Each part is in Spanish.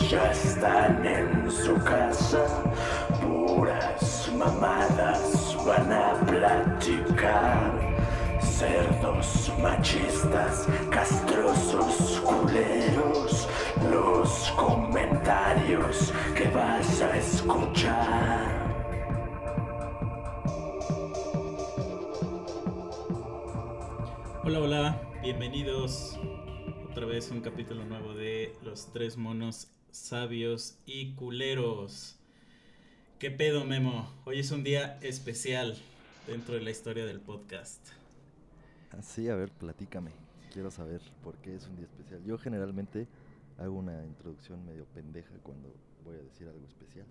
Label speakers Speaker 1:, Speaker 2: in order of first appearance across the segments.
Speaker 1: Ya están en su casa, puras mamadas van a platicar. Cerdos machistas, castrosos culeros, los comentarios que vas a escuchar.
Speaker 2: Hola, hola, bienvenidos otra vez a un capítulo nuevo de Los Tres Monos Sabios y Culeros. ¿Qué pedo, Memo? Hoy es un día especial dentro de la historia del podcast.
Speaker 3: Así, a ver, platícame. Quiero saber por qué es un día especial. Yo generalmente hago una introducción medio pendeja cuando voy a decir algo especial.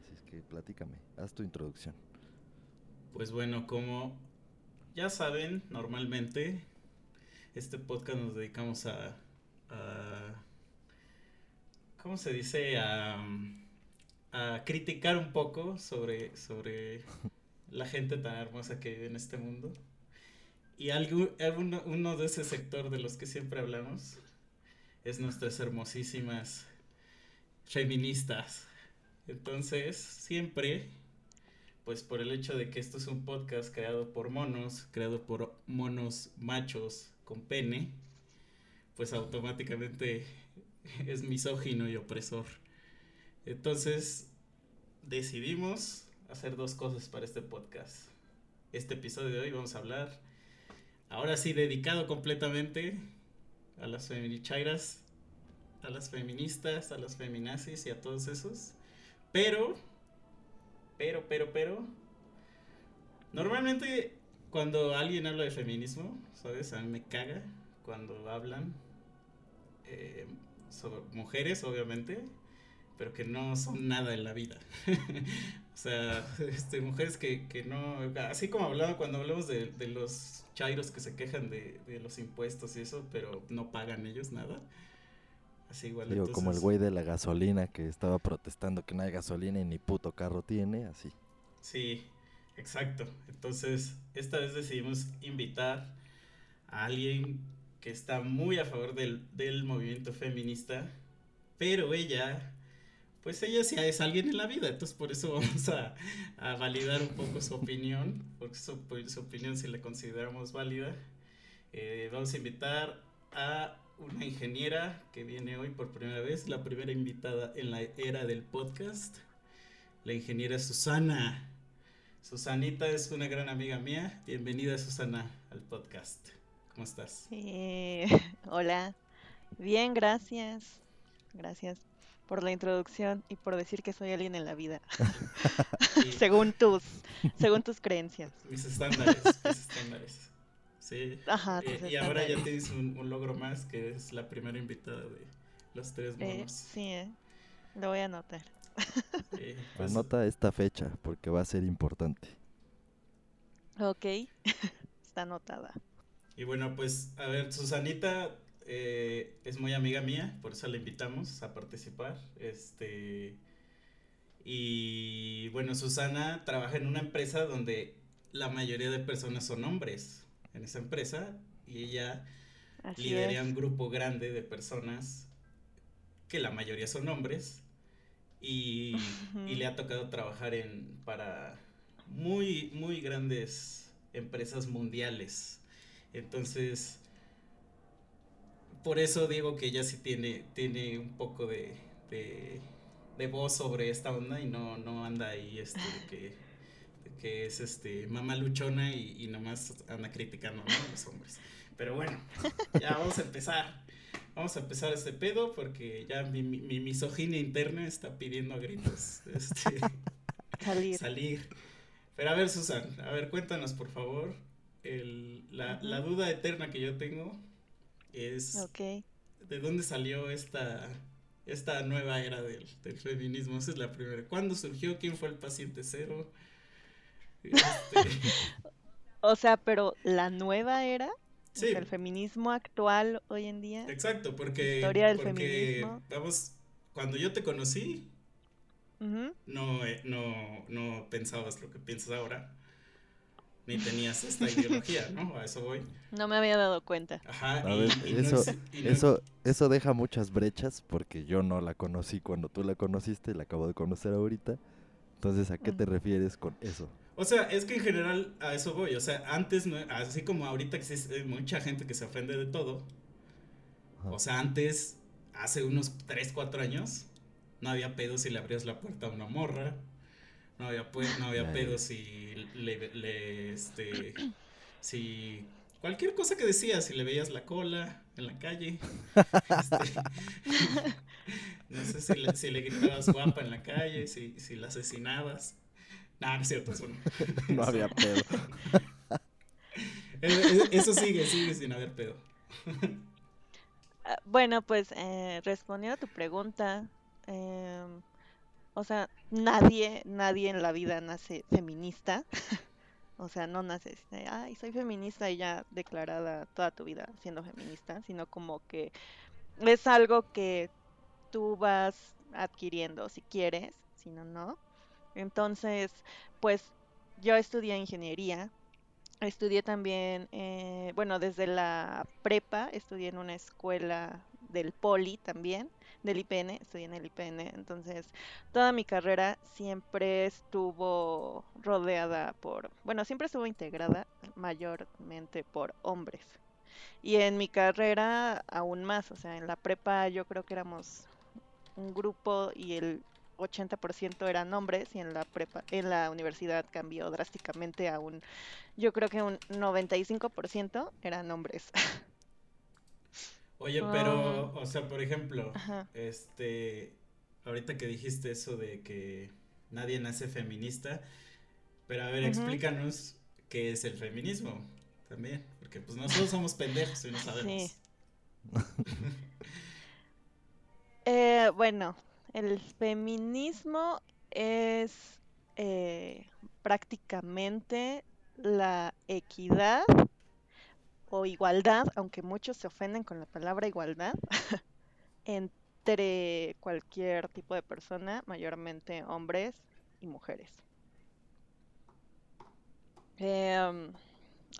Speaker 3: Así es que platícame, haz tu introducción.
Speaker 2: Pues bueno, como ya saben, normalmente este podcast nos dedicamos a, a ¿cómo se dice? A, a criticar un poco sobre, sobre la gente tan hermosa que vive en este mundo. Y algo, uno, uno de ese sector de los que siempre hablamos es nuestras hermosísimas feministas. Entonces, siempre, pues por el hecho de que esto es un podcast creado por monos, creado por monos machos con pene, pues automáticamente es misógino y opresor. Entonces, decidimos hacer dos cosas para este podcast. Este episodio de hoy vamos a hablar, ahora sí, dedicado completamente a las feminichairas, a las feministas, a las feminazis y a todos esos. Pero, pero, pero, pero, normalmente cuando alguien habla de feminismo, ¿sabes? A mí me caga cuando hablan eh, sobre mujeres, obviamente, pero que no son nada en la vida. o sea, este, mujeres que, que no, así como hablaba cuando hablamos de, de los chairos que se quejan de, de, los impuestos y eso, pero no pagan ellos nada. Así igual.
Speaker 3: Digo, entonces... como el güey de la gasolina que estaba protestando que no hay gasolina y ni puto carro tiene, así.
Speaker 2: Sí, exacto. Entonces, esta vez decidimos invitar a alguien que está muy a favor del, del movimiento feminista, pero ella pues ella sí es alguien en la vida, entonces por eso vamos a, a validar un poco su opinión, porque su, su, opinión si la consideramos válida. Eh, vamos a invitar a una ingeniera que viene hoy por primera vez, la primera invitada en la era del podcast, la ingeniera Susana. Susanita es una gran amiga mía, bienvenida Susana al podcast. ¿Cómo estás?
Speaker 4: Eh, hola, bien, gracias. Gracias por la introducción y por decir que soy alguien en la vida. según tus según tus creencias.
Speaker 2: Mis estándares, mis estándares. Sí.
Speaker 4: Ajá,
Speaker 2: eh, y ahora ya tienes un, un, logro más que es la primera invitada de los tres monos.
Speaker 4: Eh, sí, eh. lo voy a anotar.
Speaker 3: Eh, pues... Anota esta fecha porque va a ser importante.
Speaker 4: Ok, está anotada.
Speaker 2: Y bueno, pues a ver, Susanita eh, es muy amiga mía, por eso la invitamos a participar. Este. Y bueno, Susana trabaja en una empresa donde la mayoría de personas son hombres en esa empresa y ella Así lidera es. un grupo grande de personas que la mayoría son hombres y, uh -huh. y le ha tocado trabajar en para muy muy grandes empresas mundiales. Entonces, por eso digo que ella sí tiene, tiene un poco de, de, de, voz sobre esta onda y no, no anda ahí este, que, que es este mamá luchona y, y nomás anda criticando ¿no? a los hombres. Pero bueno, ya vamos a empezar. Vamos a empezar este pedo porque ya mi, mi, mi misoginia interna está pidiendo a gritos este,
Speaker 4: salir.
Speaker 2: salir. Pero a ver, Susan, a ver, cuéntanos por favor. El, la, uh -huh. la duda eterna que yo tengo es
Speaker 4: okay.
Speaker 2: de dónde salió esta, esta nueva era del, del, feminismo. Esa es la primera. ¿Cuándo surgió? ¿Quién fue el paciente cero?
Speaker 4: Este... o sea, pero la nueva era.
Speaker 2: Sí.
Speaker 4: El feminismo actual hoy en día.
Speaker 2: Exacto, porque.
Speaker 4: Historia del
Speaker 2: porque,
Speaker 4: feminismo.
Speaker 2: Vamos, cuando yo te conocí,
Speaker 4: uh -huh.
Speaker 2: no, no, no pensabas lo que piensas ahora. Ni tenías esta ideología, ¿no? A eso voy.
Speaker 4: No me había dado cuenta.
Speaker 2: Ajá. Y-
Speaker 3: ver,
Speaker 2: y no
Speaker 3: eso,
Speaker 2: es- y no-
Speaker 3: eso, eso deja muchas brechas porque yo no la conocí cuando tú la conociste, la acabo de conocer ahorita. Entonces, ¿a qué te refieres con eso?
Speaker 2: O sea, es que en general a eso voy. O sea, antes, no- así como ahorita existe mucha gente que se ofende de todo.
Speaker 3: Ajá.
Speaker 2: O sea, antes, hace unos 3, 4 años, no había pedo si le abrías la puerta a una morra. No había, pues, no había pedo si le, le, este, si cualquier cosa que decías, si le veías la cola en la calle. este, no sé si le, si le gritabas guapa en la calle, si, si la asesinabas. No, no es cierto, eso no.
Speaker 3: no había pedo.
Speaker 2: Eh, eh, Eso sigue, sigue sin haber pedo.
Speaker 4: Ah, Bueno, pues eh, respondiendo a tu pregunta, em, o sea, nadie, nadie en la vida nace feminista. O sea, no naces, de, ay, soy feminista y ya declarada toda tu vida siendo feminista, sino como que es algo que tú vas adquiriendo si quieres, si no, no. Entonces, pues yo estudié ingeniería, estudié también, eh, bueno, desde la prepa estudié en una escuela del Poli también, del IPN, estudié en el IPN, entonces toda mi carrera siempre estuvo rodeada por, bueno, siempre estuvo integrada mayormente por hombres. Y en mi carrera aún más, o sea, en la prepa yo creo que éramos un grupo y el 80% eran hombres y en la prepa, en la universidad cambió drásticamente a un, yo creo que un 95% eran hombres.
Speaker 2: Oye, pero, o sea, por ejemplo,
Speaker 4: Ajá.
Speaker 2: este, ahorita que dijiste eso de que nadie nace feminista, pero a ver, explícanos qué es el feminismo también, porque pues nosotros somos pendejos y no sabemos.
Speaker 4: Sí. Eh, bueno, el feminismo es eh, prácticamente la equidad o igualdad, aunque muchos se ofenden con la palabra igualdad, entre cualquier tipo de persona, mayormente hombres y mujeres. Em,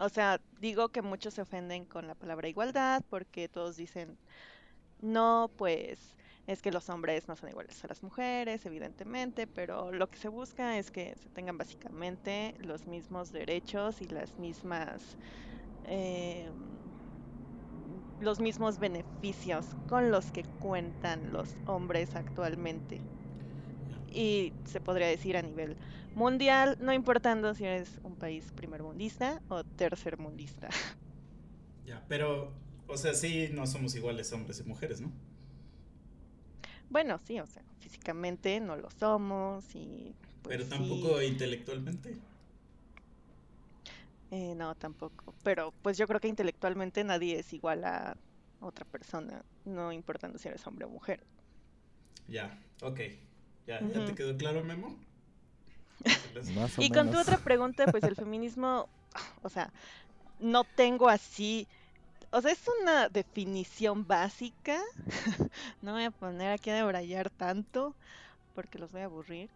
Speaker 4: o sea, digo que muchos se ofenden con la palabra igualdad porque todos dicen, no, pues es que los hombres no son iguales a las mujeres, evidentemente, pero lo que se busca es que se tengan básicamente los mismos derechos y las mismas, em, los mismos beneficios con los que cuentan los hombres actualmente. Y se podría decir a nivel mundial, no importando si eres un país primermundista o tercermundista.
Speaker 2: Ya, pero, o sea, sí, no somos iguales hombres y mujeres, ¿no?
Speaker 4: Bueno, sí, o sea, físicamente no lo somos y pues
Speaker 2: Pero
Speaker 4: sí,
Speaker 2: tampoco intelectualmente.
Speaker 4: Eh, no, tampoco. Pero pues yo creo que intelectualmente nadie es igual a otra persona, no importando si eres hombre o mujer.
Speaker 2: Ya, ok. Ya, ¿ya te quedó claro, Memo?
Speaker 3: Más o
Speaker 4: Y con tu otra pregunta, pues el feminismo, o sea, no tengo así, o sea, es una definición básica. No voy a poner aquí a debrayar tanto porque los voy a aburrir.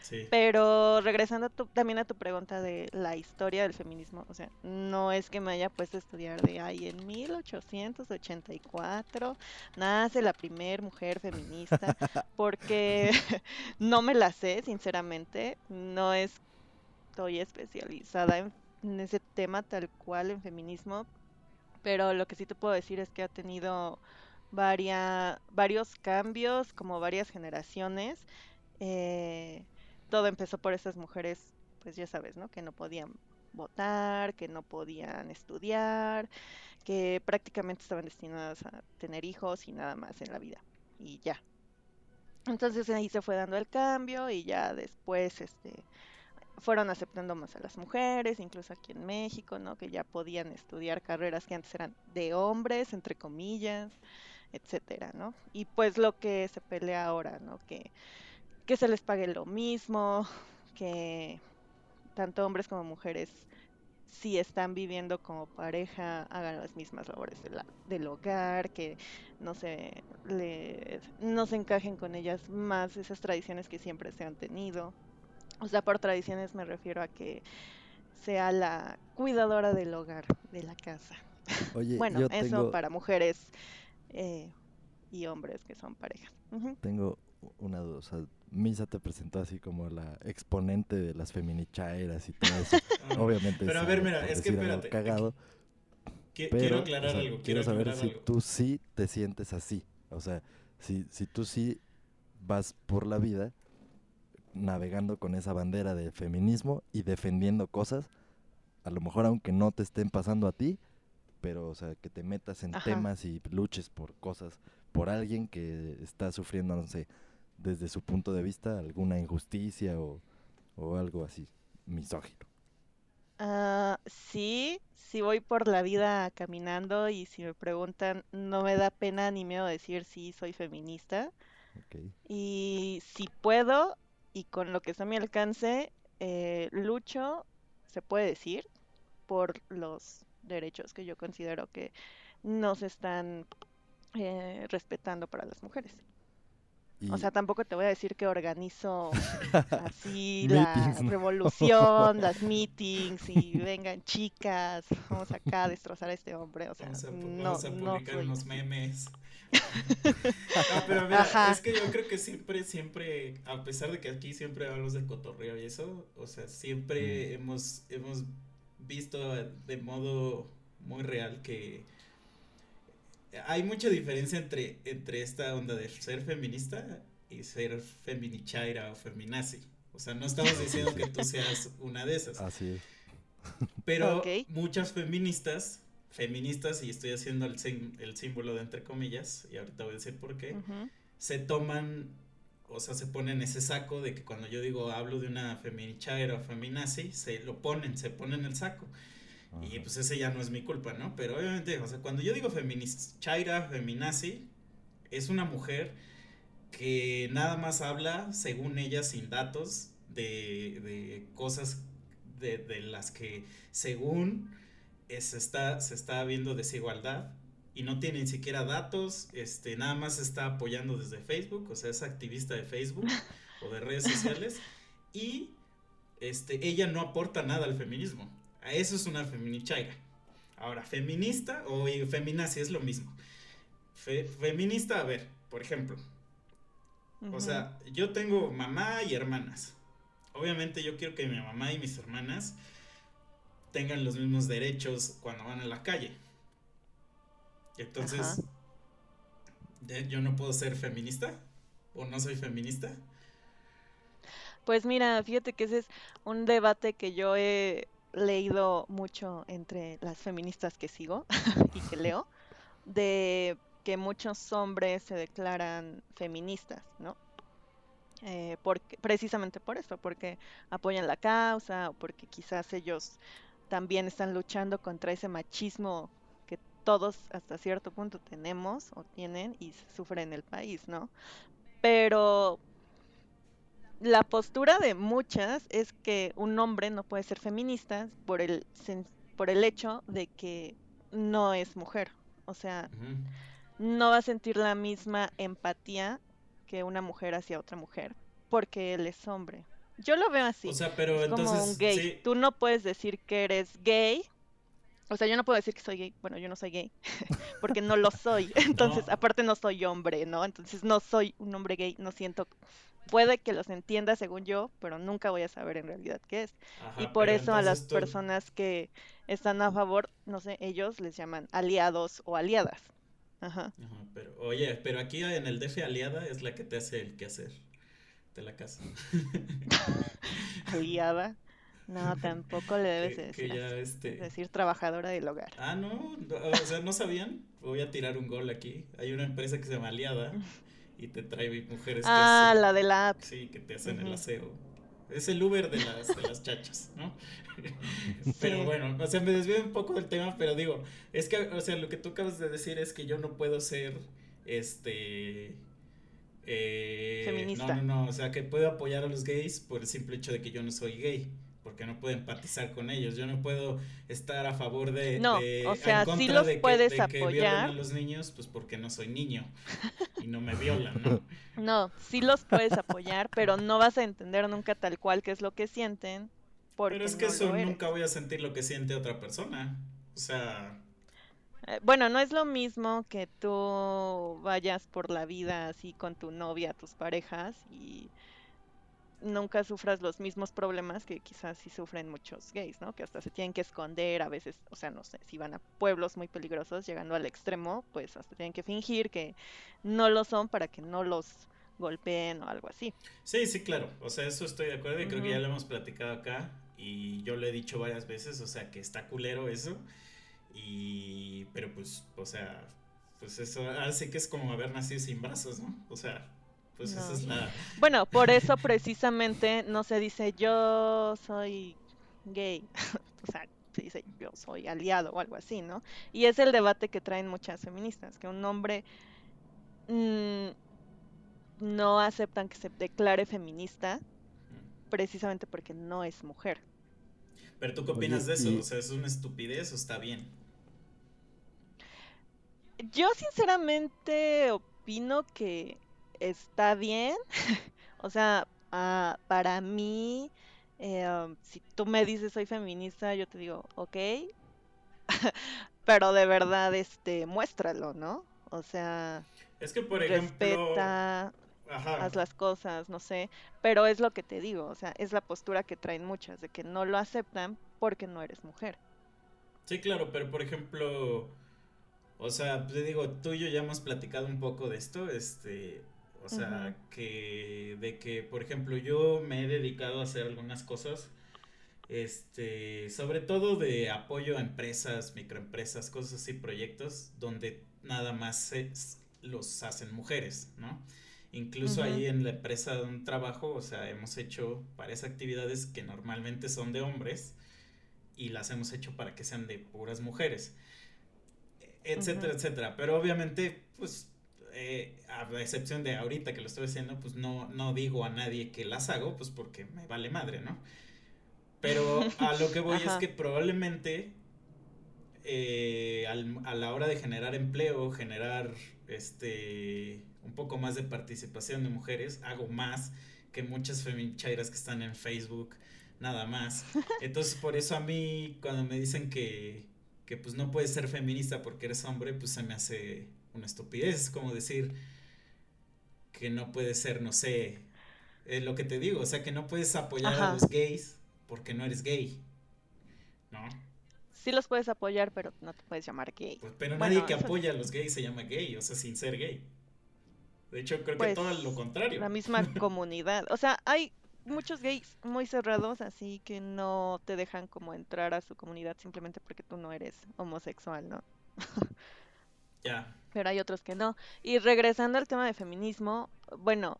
Speaker 2: Sí.
Speaker 4: Pero regresando a tu- también a tu pregunta de la historia del feminismo, o sea, no es que me haya puesto a estudiar de ahí en 1884 nace la primer mujer feminista, porque no me la sé, sinceramente, no estoy especializada en, en ese tema tal cual en feminismo, pero lo que sí te puedo decir es que ha tenido varia- varios cambios, como varias generaciones. eh, todo empezó por esas mujeres, pues ya sabes, ¿no? Que no podían votar, que no podían estudiar, que prácticamente estaban destinadas a tener hijos y nada más en la vida. Y ya. Entonces ahí se fue dando el cambio y ya después, este, fueron aceptando más a las mujeres, incluso aquí en México, ¿no? Que ya podían estudiar carreras que antes eran de hombres, entre comillas, etcétera, ¿no? Y pues lo que se pelea ahora, ¿no? Que, que se les pague lo mismo, que tanto hombres como mujeres, si están viviendo como pareja, hagan las mismas labores de la- del hogar, que no se, les- no se encajen con ellas más esas tradiciones que siempre se han tenido. O sea, por tradiciones me refiero a que sea la cuidadora del hogar, de la casa.
Speaker 3: Oye,
Speaker 4: bueno,
Speaker 3: yo
Speaker 4: eso
Speaker 3: tengo,
Speaker 4: para mujeres eh, y hombres que son parejas. Ujú.
Speaker 3: tengo una duda. O sea, Misa te presentó así como la exponente de las feminichairas y todo eso.
Speaker 2: Ah,
Speaker 3: Obviamente.
Speaker 2: Pero a
Speaker 3: es
Speaker 2: ver, mira, es que espérate.
Speaker 3: Cagado, pero,
Speaker 2: quiero
Speaker 3: o
Speaker 2: aclarar
Speaker 3: sea,
Speaker 2: algo. Quiero,
Speaker 3: quiero saber si
Speaker 2: algo.
Speaker 3: tú sí te sientes así. O sea, si, si tú sí vas por la vida navegando con esa bandera de feminismo y defendiendo cosas, a lo mejor aunque no te estén pasando a ti, pero o sea, que te metas en
Speaker 4: Ajá.
Speaker 3: temas y luches por cosas, por alguien que está sufriendo, no sé, desde su punto de vista, alguna injusticia o, o algo así, misógino.
Speaker 4: Ah, sí, sí voy por la vida caminando y si me preguntan, no me da pena ni miedo decir sí, soy feminista. Y si puedo y con lo que está a mi alcance, eh, lucho, se puede decir, por los derechos que yo considero que no se están eh, respetando para las mujeres.
Speaker 3: Y,
Speaker 4: O sea, tampoco te voy a decir que organizo así la
Speaker 3: Meetings, ¿no?
Speaker 4: revolución, las meetings y vengan chicas, vamos acá a destrozar a este hombre. O sea,
Speaker 2: Vamos a,
Speaker 4: no,
Speaker 2: vamos a
Speaker 4: no
Speaker 2: publicar
Speaker 4: soy.
Speaker 2: unos memes. no, pero mira,
Speaker 4: Ajá.
Speaker 2: es que yo creo que siempre, siempre, a pesar de que aquí siempre hablamos de cotorreo y eso, o sea, siempre
Speaker 3: Mm.
Speaker 2: hemos, hemos visto de modo muy real que hay mucha diferencia entre, entre esta onda de ser feminista y ser feminichaira o feminazi. O sea, no estamos diciendo que tú seas una de esas.
Speaker 3: así es.
Speaker 2: Pero
Speaker 4: Ok.
Speaker 2: muchas feministas, feministas, y estoy haciendo el, sim- el símbolo de entre comillas, y ahorita voy a decir por qué,
Speaker 4: Ujú.
Speaker 2: se toman, o sea, se ponen ese saco de que cuando yo digo hablo de una feminichaira o feminazi, se lo ponen, se ponen el saco. Y pues ese ya no es mi culpa, ¿no? Pero obviamente, o sea, cuando yo digo feministaira, feminazi, es una mujer que nada más habla, según ella, sin datos, de, de cosas de, de las que, según, se está, se está viendo desigualdad y no tiene ni siquiera datos, este, nada más está apoyando desde Facebook, o sea, es activista de Facebook o de redes sociales y este, ella no aporta nada al feminismo. Eso es una feminichaira. Ahora, feminista o feminazi es lo mismo. Fe- feminista, a ver, por ejemplo, o sea, yo tengo mamá y hermanas. Obviamente yo quiero que mi mamá y mis hermanas tengan los mismos derechos cuando van a la calle. Entonces,
Speaker 4: Ajá.
Speaker 2: ¿de- ¿yo no puedo ser feminista? ¿O no soy feminista?
Speaker 4: Pues mira, fíjate que ese es un debate que yo he leído mucho entre las feministas que sigo y que leo, de que muchos hombres se declaran feministas, ¿no? Eh, porque, precisamente por eso, porque apoyan la causa o porque quizás ellos también están luchando contra ese machismo que todos hasta cierto punto tenemos o tienen y se sufre en el país, ¿no? Pero la postura de muchas es que un hombre no puede ser feminista por el, por el hecho de que no es mujer. O sea, no va a sentir la misma empatía que una mujer hacia otra mujer porque él es hombre. Yo lo veo así.
Speaker 2: O sea, pero
Speaker 4: es como
Speaker 2: entonces,
Speaker 4: un gay.
Speaker 2: sí,
Speaker 4: Tú no puedes decir que eres gay. O sea, yo no puedo decir que soy gay. Bueno, yo no soy gay. porque no lo soy. Entonces,
Speaker 2: No.
Speaker 4: aparte no soy hombre, ¿no? Entonces no soy un hombre gay. No siento. Puede que los entienda según yo, pero nunca voy a saber en realidad qué es. y por eso a las
Speaker 2: tú-
Speaker 4: personas que están a favor, no sé, ellos les llaman aliados o aliadas. Ajá.
Speaker 2: Ajá, pero, oye, pero aquí en el DF aliada es la que te hace el quehacer de la casa.
Speaker 4: Aliada. No, tampoco le debes de
Speaker 2: Que, que
Speaker 4: decir
Speaker 2: ya este.
Speaker 4: Decir trabajadora del hogar.
Speaker 2: Ah, no, o sea, no sabían. Voy a tirar un gol aquí. Hay una empresa que se llama Aliada y te trae mujeres que
Speaker 4: Ah,
Speaker 2: hacen-
Speaker 4: la de la app.
Speaker 2: Sí, que te hacen el aseo. Es el Uber de las, de las chachas, ¿no? Pero bueno, o sea, me desvío un poco del tema, pero digo, es que, o sea, lo que tú acabas de decir es que yo no puedo ser, este... eh,
Speaker 4: Feminista.
Speaker 2: No, no, no, o sea, que puedo apoyar a los gays por el simple hecho de que yo no soy gay. Porque no puedo empatizar con ellos. Yo no puedo estar a favor de.
Speaker 4: No,
Speaker 2: de-
Speaker 4: o
Speaker 2: en
Speaker 4: sea, sí los
Speaker 2: de que-
Speaker 4: puedes
Speaker 2: de que violen a
Speaker 4: apoyar.
Speaker 2: los niños, pues porque no soy niño. Y no me violan, ¿no?
Speaker 4: No, sí los puedes apoyar, pero no vas a entender nunca tal cual qué es lo que sienten, porque
Speaker 2: Pero es que
Speaker 4: no
Speaker 2: eso nunca voy a sentir lo que siente otra persona. O sea,
Speaker 4: Eh, Bueno, no es lo mismo que tú vayas por la vida así con tu novia, tus parejas y nunca sufras los mismos problemas que quizás sí sufren muchos gays, ¿no? Que hasta se tienen que esconder, a veces, o sea, no sé, si van a pueblos muy peligrosos, llegando al extremo, pues hasta tienen que fingir que no lo son para que no los golpeen o algo así.
Speaker 2: sí, sí, claro. O sea, eso estoy de acuerdo y creo que ya lo hemos platicado acá. Y yo lo he dicho varias veces, o sea, que está culero eso. Y. Pero pues, o sea, pues eso. Así que es como haber nacido sin brazos, ¿no? O sea, pues esa
Speaker 4: No.
Speaker 2: es la.
Speaker 4: Bueno, por eso precisamente no se dice yo soy gay, o sea, se dice yo soy aliado o algo así, ¿no? Y es el debate que traen muchas feministas, que un hombre mm, no aceptan que se declare feminista precisamente porque no es mujer.
Speaker 2: Pero tú qué
Speaker 3: Oye,
Speaker 2: opinas de eso?
Speaker 3: y-
Speaker 2: O sea, ¿es una estupidez o está bien?
Speaker 4: Yo sinceramente opino que está bien. O sea, ah, para mí, eh, um, si tú me dices soy feminista, yo te digo, ok. Pero de verdad, este, muéstralo, ¿no? O sea,
Speaker 2: Es que, por ejemplo.
Speaker 4: respeta,
Speaker 2: Ajá.
Speaker 4: haz las cosas, no sé. Pero es lo que te digo, o sea, es la postura que traen muchas, de que no lo aceptan porque no eres mujer.
Speaker 2: Sí, claro, pero por ejemplo, o sea, te digo, tú y yo ya hemos platicado un poco de esto, este, o sea, que de que, por ejemplo, yo me he dedicado a hacer algunas cosas, este, sobre todo de apoyo a empresas, microempresas, cosas así, proyectos donde nada más se- los hacen mujeres, ¿no? Incluso ahí en la empresa donde trabajo, o sea, hemos hecho varias actividades que normalmente son de hombres y las hemos hecho para que sean de puras mujeres, etcétera, etcétera. Pero obviamente, pues, eh, a la excepción de ahorita que lo estoy haciendo, pues no, no digo a nadie que las hago, pues porque me vale madre, ¿no? Pero a lo que voy es que probablemente eh, al- a la hora de generar empleo, generar este un poco más de participación de mujeres, hago más que muchas femichairas que están en Facebook, nada más. Entonces, por eso a mí, cuando me dicen que, que pues no puedes ser feminista porque eres hombre, pues se me hace una estupidez. Es como decir que no puedes ser, no sé, eh, lo que te digo, o sea, que no puedes apoyar a los gays porque no eres gay. ¿No?
Speaker 4: Sí los puedes apoyar, pero no te puedes llamar gay.
Speaker 2: Pues, pero
Speaker 4: Bueno,
Speaker 2: nadie que
Speaker 4: eso-
Speaker 2: apoya a los gays se llama gay, o sea, sin ser gay. De hecho, creo que
Speaker 4: Pues,
Speaker 2: todo lo contrario.
Speaker 4: La misma comunidad. O sea, hay muchos gays muy cerrados, así que no te dejan como entrar a su comunidad simplemente porque tú no eres homosexual, ¿no?
Speaker 2: Ya.
Speaker 4: Pero hay otros que no. Y regresando al tema de feminismo, bueno,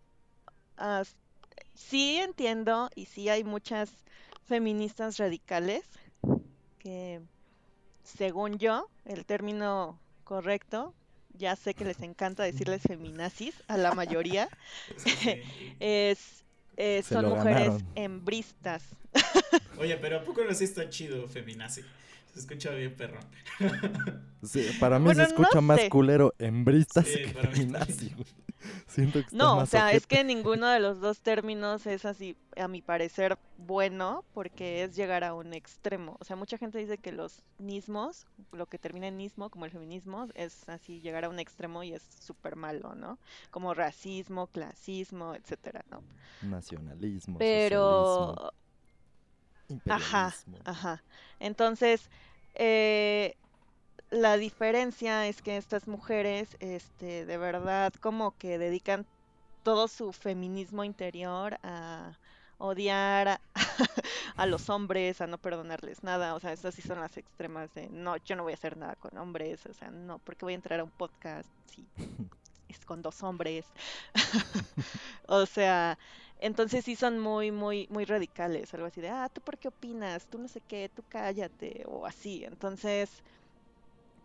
Speaker 4: as- sí entiendo y sí hay muchas feministas radicales que, según yo, el término correcto, ya sé que les encanta decirles feminazis a la mayoría,
Speaker 2: Sí,
Speaker 4: es, eh, son mujeres
Speaker 3: ganaron.
Speaker 4: hembristas.
Speaker 2: Oye, pero ¿a poco no sí está chido feminazi? Se escucha bien perrón.
Speaker 3: Sí, para mí
Speaker 4: Bueno,
Speaker 3: se escucha
Speaker 4: no
Speaker 3: más
Speaker 4: sé.
Speaker 3: culero hembristas
Speaker 2: Sí,
Speaker 3: que
Speaker 2: para
Speaker 3: feminazi. Siento que está
Speaker 4: No, o sea, es que ninguno de los dos términos es así, a mi parecer, bueno, porque es llegar a un extremo. O sea, mucha gente dice que los nismos, lo que termina en nismo, como el feminismo, es así llegar a un extremo y es súper malo, ¿no? Como racismo, clasismo, etcétera, ¿no?
Speaker 3: Nacionalismo,
Speaker 4: Pero,
Speaker 3: socialismo,
Speaker 4: ajá, ajá. Entonces, eh, la diferencia es que estas mujeres, este, de verdad, como que dedican todo su feminismo interior a odiar a, a los hombres, a no perdonarles nada, o sea, esas sí son las extremas de, no, yo no voy a hacer nada con hombres, o sea, no, porque voy a entrar a un podcast si es con dos hombres, o sea, entonces sí son muy, muy, muy radicales, algo así de, ah, ¿tú por qué opinas? Tú no sé qué, tú cállate, o así, entonces,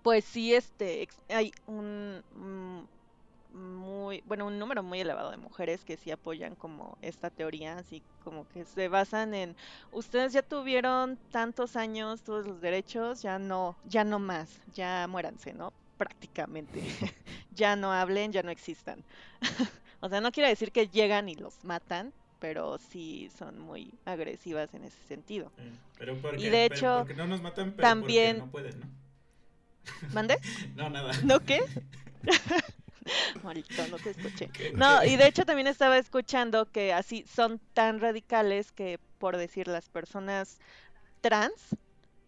Speaker 4: pues sí, este, hay un, mm, muy, bueno, un número muy elevado de mujeres que sí apoyan como esta teoría, así como que se basan en, ustedes ya tuvieron tantos años todos los derechos, ya no, ya no más, ya muéranse, ¿no? Prácticamente, ya no hablen, ya no existan. O sea, no quiere decir que llegan y los matan, pero sí son muy agresivas en ese sentido.
Speaker 2: Pero porque,
Speaker 4: y de hecho,
Speaker 2: porque no nos matan, pero
Speaker 4: también...
Speaker 2: no pueden, ¿no?
Speaker 4: ¿Mande?
Speaker 2: no, nada.
Speaker 4: ¿No qué? Maldito, no te escuché. No, y de hecho también estaba escuchando que así son tan radicales que, por decir, las personas trans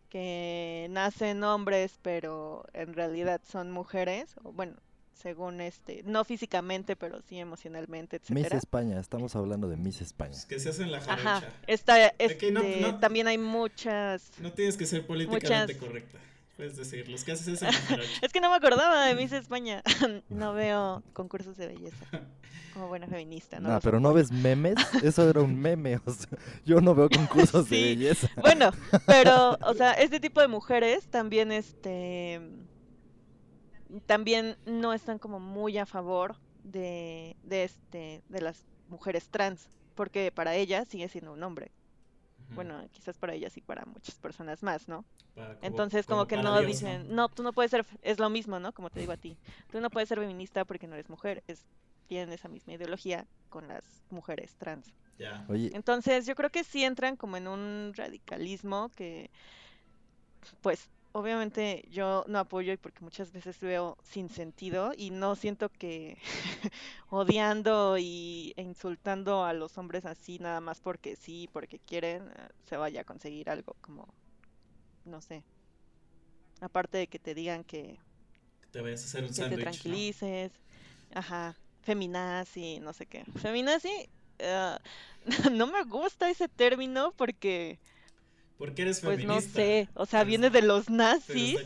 Speaker 4: que nacen hombres pero en realidad son mujeres, o bueno, según este, no físicamente, pero sí emocionalmente, etcétera.
Speaker 3: Miss España, estamos hablando de Miss España. Es
Speaker 2: que se hacen la jarocha. Ajá,
Speaker 4: esta, este, también hay muchas...
Speaker 2: No tienes que ser políticamente correcta. Puedes decir, los que haces es
Speaker 4: Es que no me acordaba de Miss España. no veo concursos de belleza. Como buena feminista, ¿no?
Speaker 3: No, pero ¿no ves memes? Eso era un meme. O sea, yo no veo concursos de belleza.
Speaker 4: Bueno, pero, o sea, este tipo de mujeres también, este. También no están como muy a favor de, de este, de las mujeres trans. Porque para ellas sigue siendo un hombre. Bueno, quizás para ellas y para muchas personas más, ¿no? Entonces, como, que no dicen, ¿no? tú no puedes ser, es lo mismo, ¿no? Como te digo a ti, tú no puedes ser feminista porque no eres mujer, es, tienen esa misma ideología con las mujeres trans. Entonces, yo creo que sí entran como en un radicalismo que, pues, obviamente yo no apoyo y porque muchas veces veo sin sentido y no siento que odiando y, e insultando a los hombres así nada más porque sí, porque quieren, eh, se vaya a conseguir algo como, no sé. Aparte de que te digan que,
Speaker 2: te vayas a hacer un
Speaker 4: que te tranquilices, ajá, feminazi, no sé qué. Feminazi, uh, no me gusta ese término porque
Speaker 2: porque eres feminista.
Speaker 4: Pues no sé, o sea, viene de los nazis.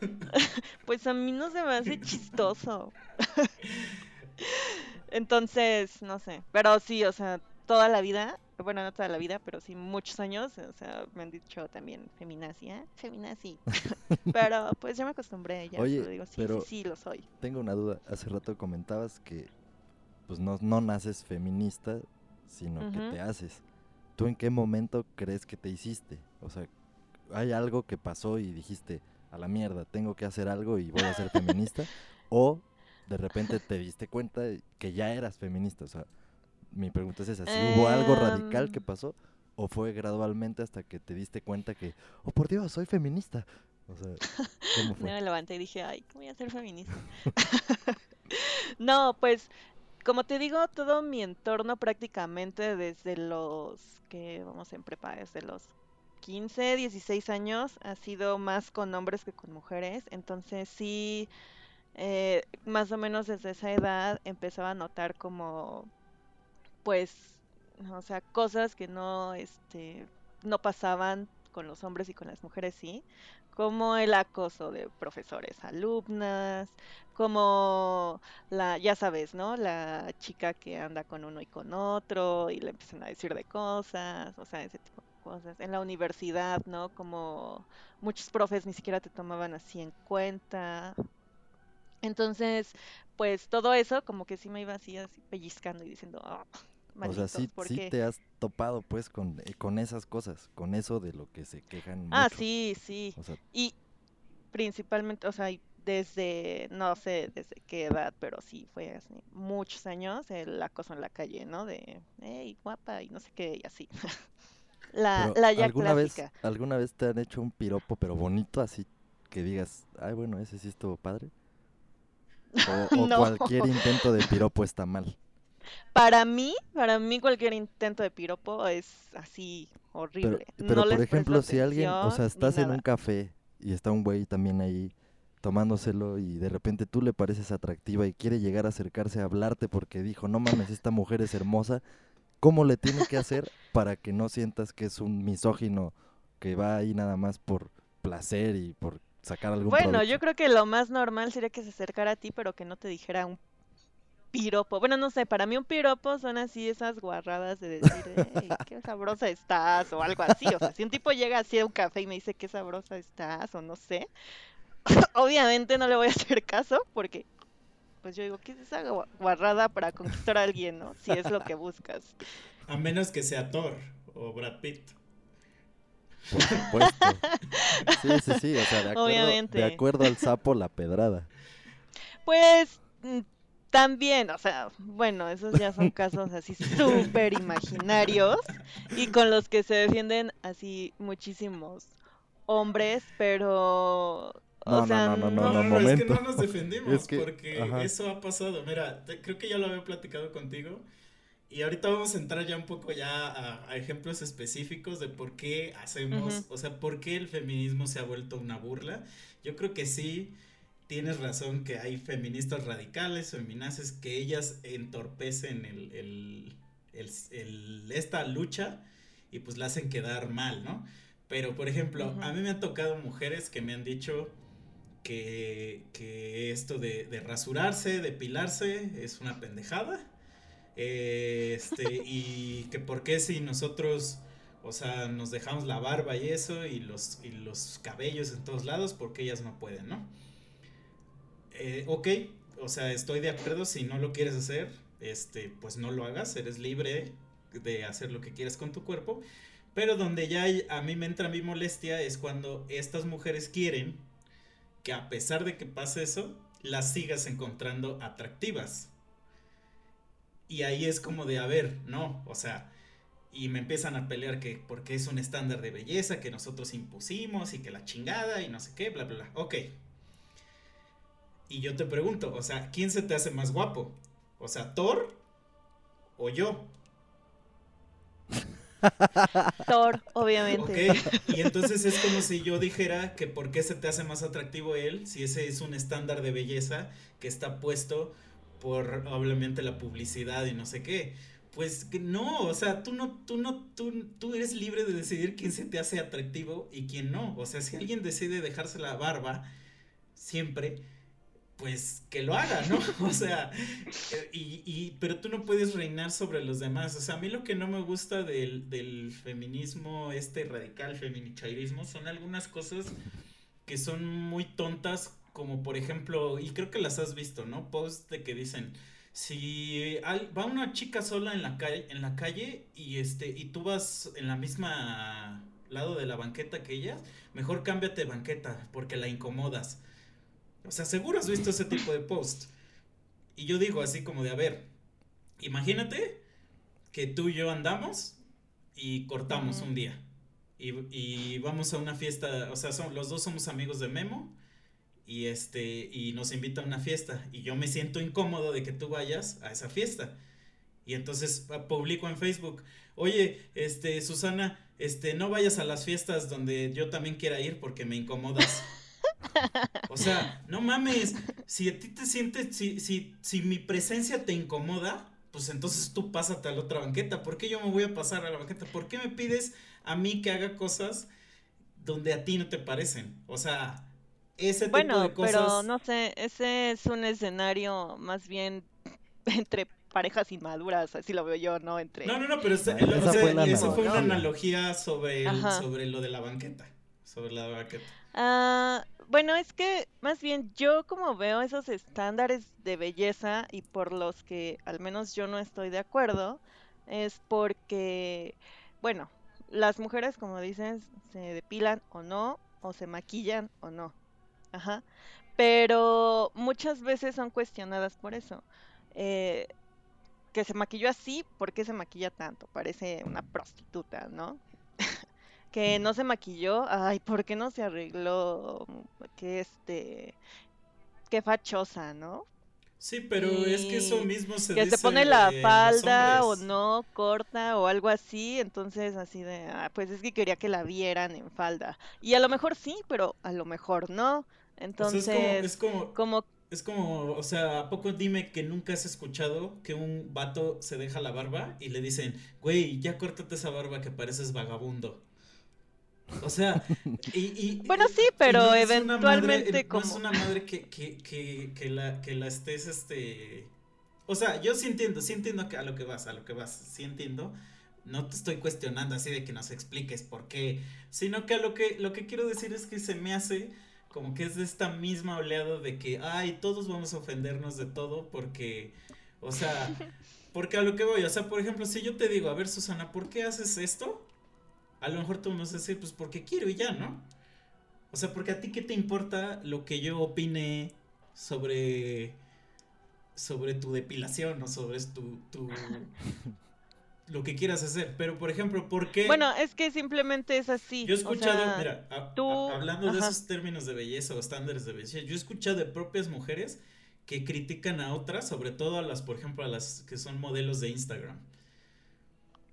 Speaker 4: pues a mí no se me hace chistoso. Entonces, no sé, pero sí, o sea, toda la vida, bueno, no toda la vida, pero sí muchos años, o sea, me han dicho también feminacia, feminazi. pero pues ya me acostumbré, ya
Speaker 3: Oye,
Speaker 4: digo, sí,
Speaker 3: pero
Speaker 4: sí, sí, lo soy.
Speaker 3: Tengo una duda, hace rato comentabas que pues no, no naces feminista, sino que te haces. ¿Tú en qué momento crees que te hiciste? O sea, ¿hay algo que pasó y dijiste, a la mierda, tengo que hacer algo y voy a ser feminista? ¿O de repente te diste cuenta que ya eras feminista? O sea, mi pregunta es esa, ¿si hubo algo radical que em. pasó? ¿O fue gradualmente hasta que te diste cuenta que, oh por Dios, soy feminista? O sea,
Speaker 4: ¿cómo fue? me levanté y dije, ay, ¿cómo voy a ser feminista? no, pues como te digo, todo mi entorno prácticamente desde los que vamos en prepa, desde los 15, 16 años ha sido más con hombres que con mujeres. Entonces sí, eh, más o menos desde esa edad empezaba a notar como, pues, o sea, cosas que no, este, no pasaban con los hombres y con las mujeres, sí como el acoso de profesores, alumnas, como la, ya sabes, ¿no? La chica que anda con uno y con otro y le empiezan a decir de cosas, o sea, ese tipo de cosas. En la universidad, ¿no? Como muchos profes ni siquiera te tomaban así en cuenta. Entonces, pues todo eso como que sí me iba así, así pellizcando y diciendo, oh,
Speaker 3: o sea, sí, te has topado pues con, eh, con esas cosas, con eso de lo que se quejan.
Speaker 4: Ah, sí, sí. y principalmente, o sea, desde, no sé desde qué edad, pero sí fue así, muchos años el acoso en la calle, ¿no? De, hey, guapa, y no sé qué, y así. la, la ya
Speaker 3: ¿alguna
Speaker 4: clásica.
Speaker 3: Vez, ¿Alguna vez te han hecho un piropo, pero bonito, así que digas, ay, bueno, ese sí estuvo padre? O, cualquier intento de piropo está mal.
Speaker 4: Para mí, para mí cualquier intento de piropo es así horrible.
Speaker 3: Pero, por ejemplo, si alguien, o sea, estás en un café y está un güey también ahí tomándoselo y de repente tú le pareces atractiva y quiere llegar a acercarse a hablarte porque dijo, no mames, esta mujer es hermosa, ¿cómo le tiene que hacer para que no sientas que es un misógino que va ahí nada más por placer y por sacar algún
Speaker 4: Bueno, yo creo que lo más normal sería que se acercara a ti, pero que no te dijera un piropo. Bueno, no sé, para mí un piropo son así esas guarradas de decir, qué sabrosa estás o algo así. O sea, si un tipo llega así a un café y me dice qué sabrosa estás o no sé, obviamente no le voy a hacer caso porque, pues yo digo, ¿qué es esa guarrada para conquistar a alguien, no? Si es lo que buscas.
Speaker 2: A menos que sea Thor o Brad Pitt.
Speaker 3: Por supuesto. Sí, sí, sí, o sea, de acuerdo, de acuerdo al sapo, la pedrada.
Speaker 4: Pues mm, también, o sea, bueno, esos ya son casos así súper imaginarios y con los que se defienden así muchísimos hombres, pero...
Speaker 3: No,
Speaker 4: o sea,
Speaker 3: no, no,
Speaker 2: No,
Speaker 3: no,
Speaker 2: no, es que no nos defendimos
Speaker 3: Es que-
Speaker 2: porque
Speaker 3: ajá.
Speaker 2: eso ha pasado. Mira, te- creo que ya lo había platicado contigo y ahorita vamos a entrar ya un poco ya a, a ejemplos específicos de por qué hacemos,
Speaker 4: Ujú.
Speaker 2: o sea, por qué el feminismo se ha vuelto una burla. Yo creo que sí tienes razón que hay feministas radicales, feminaces, que ellas entorpecen el, el- el- el- esta lucha y pues la hacen quedar mal, ¿no? Pero, por ejemplo, a mí me han tocado mujeres que me han dicho que, que esto de, de rasurarse, depilarse, es una pendejada. Eh, este, y que por qué si nosotros, o sea, nos dejamos la barba y eso, y los, y los cabellos en todos lados, porque ellas no pueden, ¿no? Eh, ok, o sea, estoy de acuerdo, si no lo quieres hacer, este, pues no lo hagas, eres libre de hacer lo que quieras con tu cuerpo. Pero donde ya a mí me entra mi molestia es cuando estas mujeres quieren que a pesar de que pase eso, las sigas encontrando atractivas. Y ahí es como de, a ver, no, o sea, y me empiezan a pelear que porque es un estándar de belleza que nosotros impusimos y que la chingada y no sé qué, bla, bla, bla. Ok. Y yo te pregunto, o sea, ¿quién se te hace más guapo? O sea, Thor o yo.
Speaker 4: Thor, obviamente.
Speaker 2: Ok, y entonces es como si yo dijera que por qué se te hace más atractivo él, si ese es un estándar de belleza que está puesto por obviamente la publicidad y no sé qué. Pues que no, o sea, tú no, tú no, tú, tú eres libre de decidir quién se te hace atractivo y quién no. O sea, si alguien decide dejarse la barba siempre, pues que lo haga, ¿no? O sea, eh, y, y, pero tú no puedes reinar sobre los demás. O sea, a mí lo que no me gusta del, del feminismo, este radical feminichairismo, son algunas cosas que son muy tontas, como por ejemplo, y creo que las has visto, ¿no? Posts de que dicen, si va una chica sola en la calle, en la calle y este, y tú vas en la misma lado de la banqueta que ella, mejor cámbiate de banqueta, porque la incomodas. O sea, seguro has visto ese tipo de post. Y yo digo así como de, a ver, imagínate que tú y yo andamos y cortamos un día. Y, y vamos a una fiesta, o sea, son, los dos somos amigos de Memo. Y este, y nos invita a una fiesta. Y yo me siento incómodo de que tú vayas a esa fiesta. Y entonces ah, publico en Facebook, oye, este, Susana, este, no vayas a las fiestas donde yo también quiera ir porque me incomodas. O sea, no mames, si a ti te sientes, si, si, si mi presencia te incomoda, pues entonces tú pásate a la otra banqueta. ¿Por qué yo me voy a pasar a la banqueta? ¿Por qué me pides a mí que haga cosas donde a ti no te parecen? O sea, ese tipo
Speaker 4: Bueno,
Speaker 2: de cosas.
Speaker 4: pero no sé, ese es un escenario más bien entre parejas inmaduras, así lo veo yo, ¿no? Entre...
Speaker 2: No, no, no, pero ese-
Speaker 3: Ah,
Speaker 2: o sea,
Speaker 3: fue la
Speaker 2: eso fue una
Speaker 3: analogía.
Speaker 2: sobre, el- sobre lo de la banqueta. Sobre la banqueta.
Speaker 4: Ah, bueno, es que más bien yo como veo esos estándares de belleza y por los que al menos yo no estoy de acuerdo, es porque, bueno, las mujeres, como dices, se depilan o no, o se maquillan o no. Ajá. Pero muchas veces son cuestionadas por eso. Eh, que se maquilló así, ¿por qué se maquilla tanto? Parece una prostituta, ¿no? Que no se maquilló, ay, ¿por qué no se arregló? Que este, qué fachosa, ¿no?
Speaker 2: Sí, pero es que eso mismo se
Speaker 4: que se pone la falda o no, corta o algo así, entonces así de, ah, pues es que quería que la vieran en falda. Y a lo mejor sí, pero a lo mejor no.
Speaker 2: O sea,
Speaker 4: Entonces,
Speaker 2: es como, es como,
Speaker 4: como
Speaker 2: es como, o sea, ¿a poco dime que nunca has escuchado que un vato se deja la barba y le dicen, güey, ya córtate esa barba que pareces vagabundo? O sea, y, y-
Speaker 4: Bueno, sí,
Speaker 2: y
Speaker 4: pero
Speaker 2: no
Speaker 4: eventualmente
Speaker 2: madre, no es
Speaker 4: como-
Speaker 2: una madre que, que, que, que la, que la estés, este... O sea, yo sí entiendo, sí entiendo que a lo que vas, a lo que vas, sí entiendo. No te estoy cuestionando así de que nos expliques por qué, sino que a lo que, lo que quiero decir es que se me hace como que es de esta misma oleada de que, ay, todos vamos a ofendernos de todo porque, o sea, porque a lo que voy, o sea, por ejemplo, si yo te digo, a ver, Susana, ¿por qué haces esto? A lo mejor tú me vas a decir, pues porque quiero y ya, ¿no? O sea, porque a ti qué te importa lo que yo opine sobre sobre tu depilación o sobre tu, tu lo que quieras hacer. Pero, por ejemplo, ¿por qué?
Speaker 4: Bueno, es que simplemente es así.
Speaker 2: Yo he escuchado, mira, hablando de esos términos de belleza o estándares de belleza, yo he escuchado de propias mujeres que critican a otras, sobre todo a las, por ejemplo, a las que son modelos de Instagram.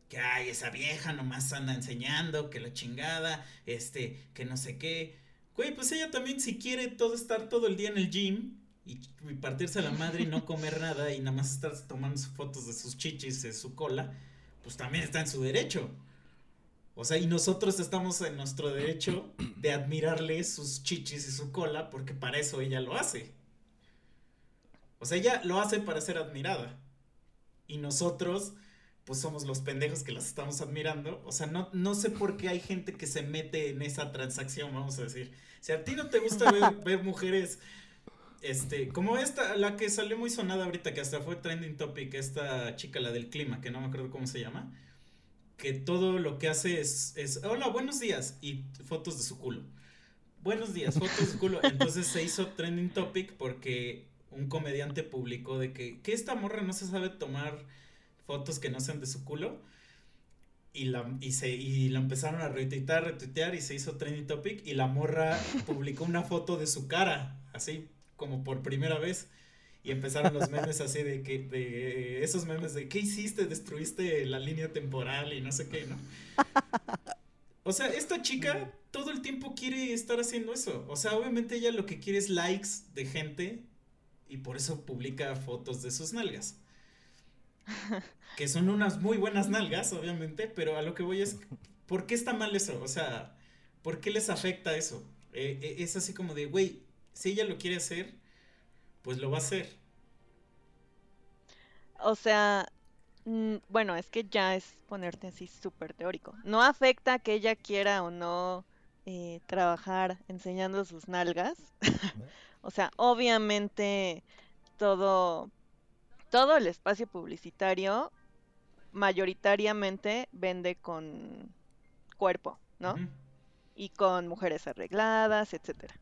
Speaker 2: Que, ay, esa vieja nomás anda enseñando, que la chingada, este, que no sé qué. Güey, pues ella también si quiere todo estar todo el día en el gym y, y partirse a la madre y no comer nada y nada más estar tomando fotos de sus chichis, de su cola, pues también está en su derecho. O sea, y nosotros estamos en nuestro derecho de admirarle sus chichis y su cola porque para eso ella lo hace. O sea, ella lo hace para ser admirada. Y nosotros, pues somos los pendejos que las estamos admirando. O sea, no, no sé por qué hay gente que se mete en esa transacción, vamos a decir. Si a ti no te gusta ver, ver mujeres este, como esta, la que salió muy sonada ahorita, que hasta fue trending topic, esta chica, la del clima, que no me acuerdo cómo se llama, que todo lo que hace es, es hola, buenos días, y fotos de su culo. Buenos días, fotos de su culo. Entonces se hizo trending topic porque un comediante publicó de que, que esta morra no se sabe tomar fotos que no sean de su culo. Y la, y, se, y la empezaron a retuitear, retuitear y se hizo trending topic. Y la morra publicó una foto de su cara, así como por primera vez. Y empezaron los memes así de que, de esos memes de, ¿qué hiciste? Destruiste la línea temporal y no sé qué, ¿no? O sea, esta chica todo el tiempo quiere estar haciendo eso. O sea, obviamente ella lo que quiere es likes de gente y por eso publica fotos de sus nalgas. Que son unas muy buenas nalgas, obviamente, pero a lo que voy es, ¿por qué está mal eso? O sea, ¿por qué les afecta eso? Eh, eh, es así como de, güey, si ella lo quiere hacer, pues lo va a hacer.
Speaker 4: O sea, mm, bueno, es que ya es ponerte así súper teórico. No afecta que ella quiera o no eh, trabajar enseñando sus nalgas. o sea, obviamente todo, todo el espacio publicitario mayoritariamente vende con cuerpo, ¿no? Y con mujeres arregladas, etcétera.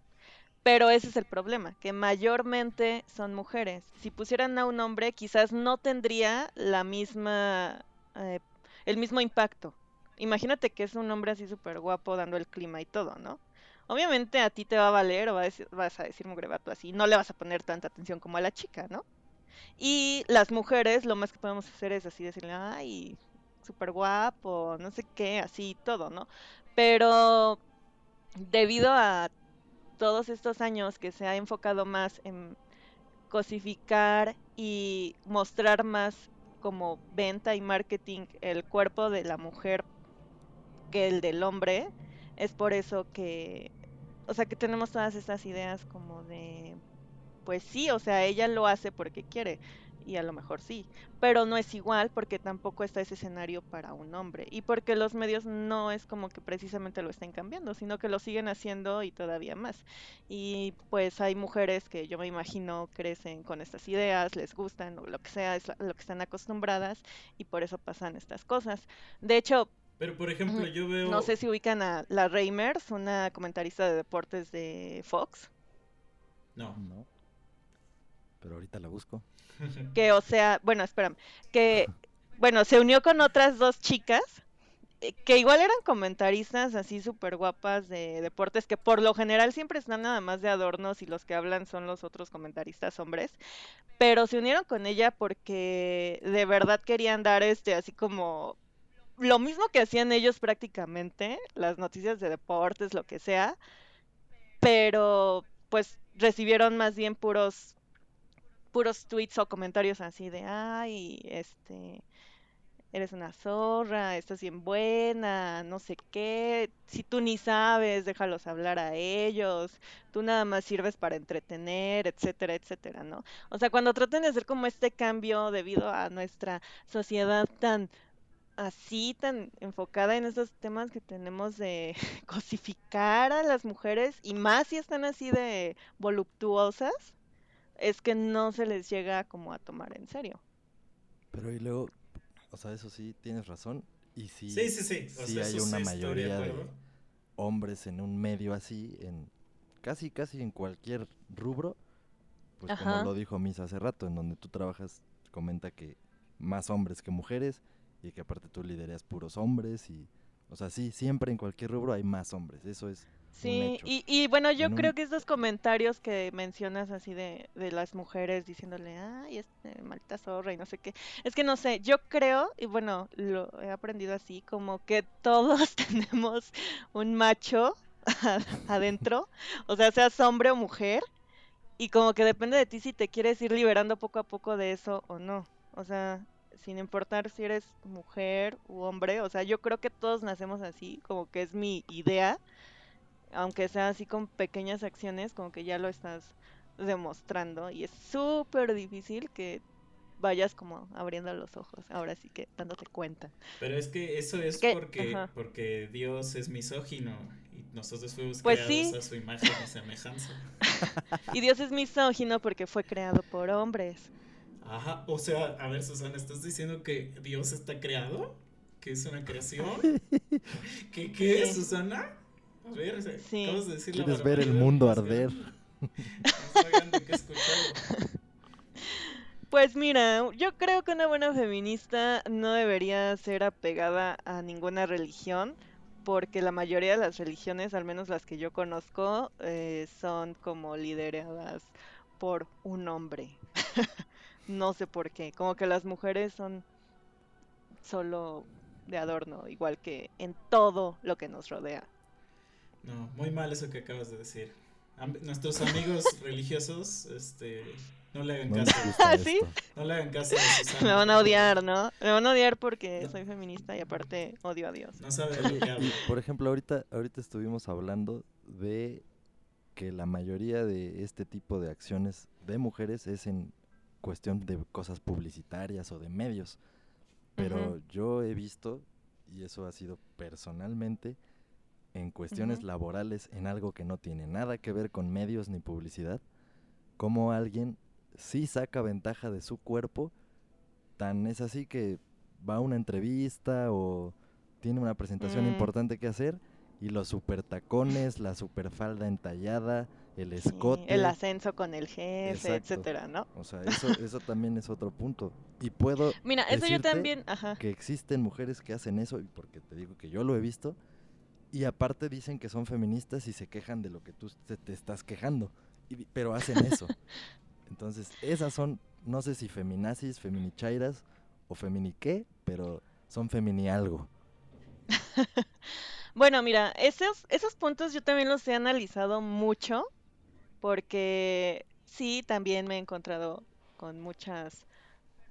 Speaker 4: Pero ese es el problema, que mayormente son mujeres. Si pusieran a un hombre, quizás no tendría la misma, eh, el mismo impacto. Imagínate que es un hombre así súper guapo dando el clima y todo, ¿no? Obviamente a ti te va a valer o vas a decir mugre vato así, no le vas a poner tanta atención como a la chica, ¿no? Y las mujeres lo más que podemos hacer es así decirle, ay, súper guapo, no sé qué, así todo, ¿no? Pero debido a todos estos años que se ha enfocado más en cosificar y mostrar más como venta y marketing el cuerpo de la mujer que el del hombre, es por eso que, o sea, que tenemos todas estas ideas como de, pues sí, o sea, ella lo hace porque quiere, y a lo mejor sí, pero no es igual porque tampoco está ese escenario para un hombre y porque los medios no es como que precisamente lo estén cambiando, sino que lo siguen haciendo y todavía más. Y pues hay mujeres que yo me imagino crecen con estas ideas, les gustan o lo que sea, es lo que están acostumbradas y por eso pasan estas cosas. De hecho,
Speaker 2: pero por ejemplo, yo veo
Speaker 4: No sé si ubican a la Reimers, una comentarista de deportes de Fox.
Speaker 2: No.
Speaker 3: No. Pero ahorita la busco.
Speaker 4: Que, o sea, bueno, espérame, que, bueno, se unió con otras dos chicas eh, que igual eran comentaristas así súper guapas de deportes, que por lo general siempre están nada más de adornos y los que hablan son los otros comentaristas hombres, pero se unieron con ella porque de verdad querían dar este así como lo mismo que hacían ellos prácticamente, las noticias de deportes, lo que sea, pero pues recibieron más bien puros puros tweets o comentarios así de, ay, este, eres una zorra, estás bien buena, no sé qué, si tú ni sabes, déjalos hablar a ellos, tú nada más sirves para entretener, etcétera, etcétera, ¿no? O sea, cuando traten de hacer como este cambio debido a nuestra sociedad tan así, tan enfocada en esos temas que tenemos de cosificar a las mujeres y más si están así de voluptuosas, es que no se les llega como a tomar en serio.
Speaker 3: Pero y luego, o sea, eso sí, tienes razón. Y sí,
Speaker 2: sí, sí, sí.
Speaker 3: hay una mayoría de, hombres en un medio así, en casi, casi en cualquier rubro, pues como lo dijo Misa hace rato, en donde tú trabajas, comenta que más hombres que mujeres y que aparte tú lideras puros hombres y, o sea, sí, siempre en cualquier rubro hay más hombres, eso es
Speaker 4: Sí, y, y, bueno, yo creo que estos comentarios que mencionas así de, de las mujeres diciéndole, ay, este, maldita zorra y no sé qué, es que no sé, yo creo, y bueno, lo he aprendido así, como que todos tenemos un macho adentro, o sea, seas hombre o mujer, y como que depende de ti si te quieres ir liberando poco a poco de eso o no, o sea, sin importar si eres mujer u hombre, o sea, yo creo que todos nacemos así, como que es mi idea aunque sea así con pequeñas acciones, como que ya lo estás demostrando y es súper difícil que vayas como abriendo los ojos, ahora sí que dándote cuenta.
Speaker 2: Pero es que eso es porque, porque Dios es misógino y nosotros fuimos
Speaker 4: pues
Speaker 2: creados a su imagen y semejanza.
Speaker 4: y Dios es misógino porque fue creado por hombres.
Speaker 2: Ajá, o sea, a ver Susana, ¿estás diciendo que Dios está creado? ¿Que es una creación? ¿Qué, qué es Susana?
Speaker 3: ¿Quieres ver el mundo arder?
Speaker 4: Pues mira, yo creo que una buena feminista no debería ser apegada a ninguna religión, porque la mayoría de las religiones, al menos las que yo conozco, eh, son como lideradas por un hombre. no sé por qué, como que las mujeres son solo de adorno, igual que en todo lo que nos rodea.
Speaker 2: No, muy mal eso que acabas de decir. nuestros amigos religiosos, este, no le hagan caso.
Speaker 4: ¿Ah, ¿Sí?
Speaker 2: No le hagan caso a
Speaker 4: Me van a odiar, ¿no? Me van a odiar porque soy feminista y aparte odio a Dios.
Speaker 2: No sabe lo que habla.
Speaker 3: Por ejemplo, ahorita, ahorita estuvimos hablando de que la mayoría de este tipo de acciones de mujeres es en cuestión de cosas publicitarias o de medios. Pero yo he visto, y eso ha sido personalmente, en cuestiones laborales en algo que no tiene nada que ver con medios ni publicidad, como alguien sí saca ventaja de su cuerpo, tan es así que va a una entrevista o tiene una presentación mm. importante que hacer y los super tacones, la super falda entallada, el escote.
Speaker 4: El ascenso con el jefe, etcétera, ¿no?
Speaker 3: O sea, eso, eso también es otro punto. Y puedo.
Speaker 4: Mira, eso yo también. Ajá.
Speaker 3: Que existen mujeres que hacen eso, porque te digo que yo lo he visto, y aparte dicen que son feministas y se quejan de lo que tú te, estás quejando. pero hacen eso. Entonces, esas son, no sé si feminazis, feminichairas o feminiqué, pero son femini algo.
Speaker 4: bueno, mira, esos, esos puntos yo también los he analizado mucho porque sí, también me he encontrado con muchas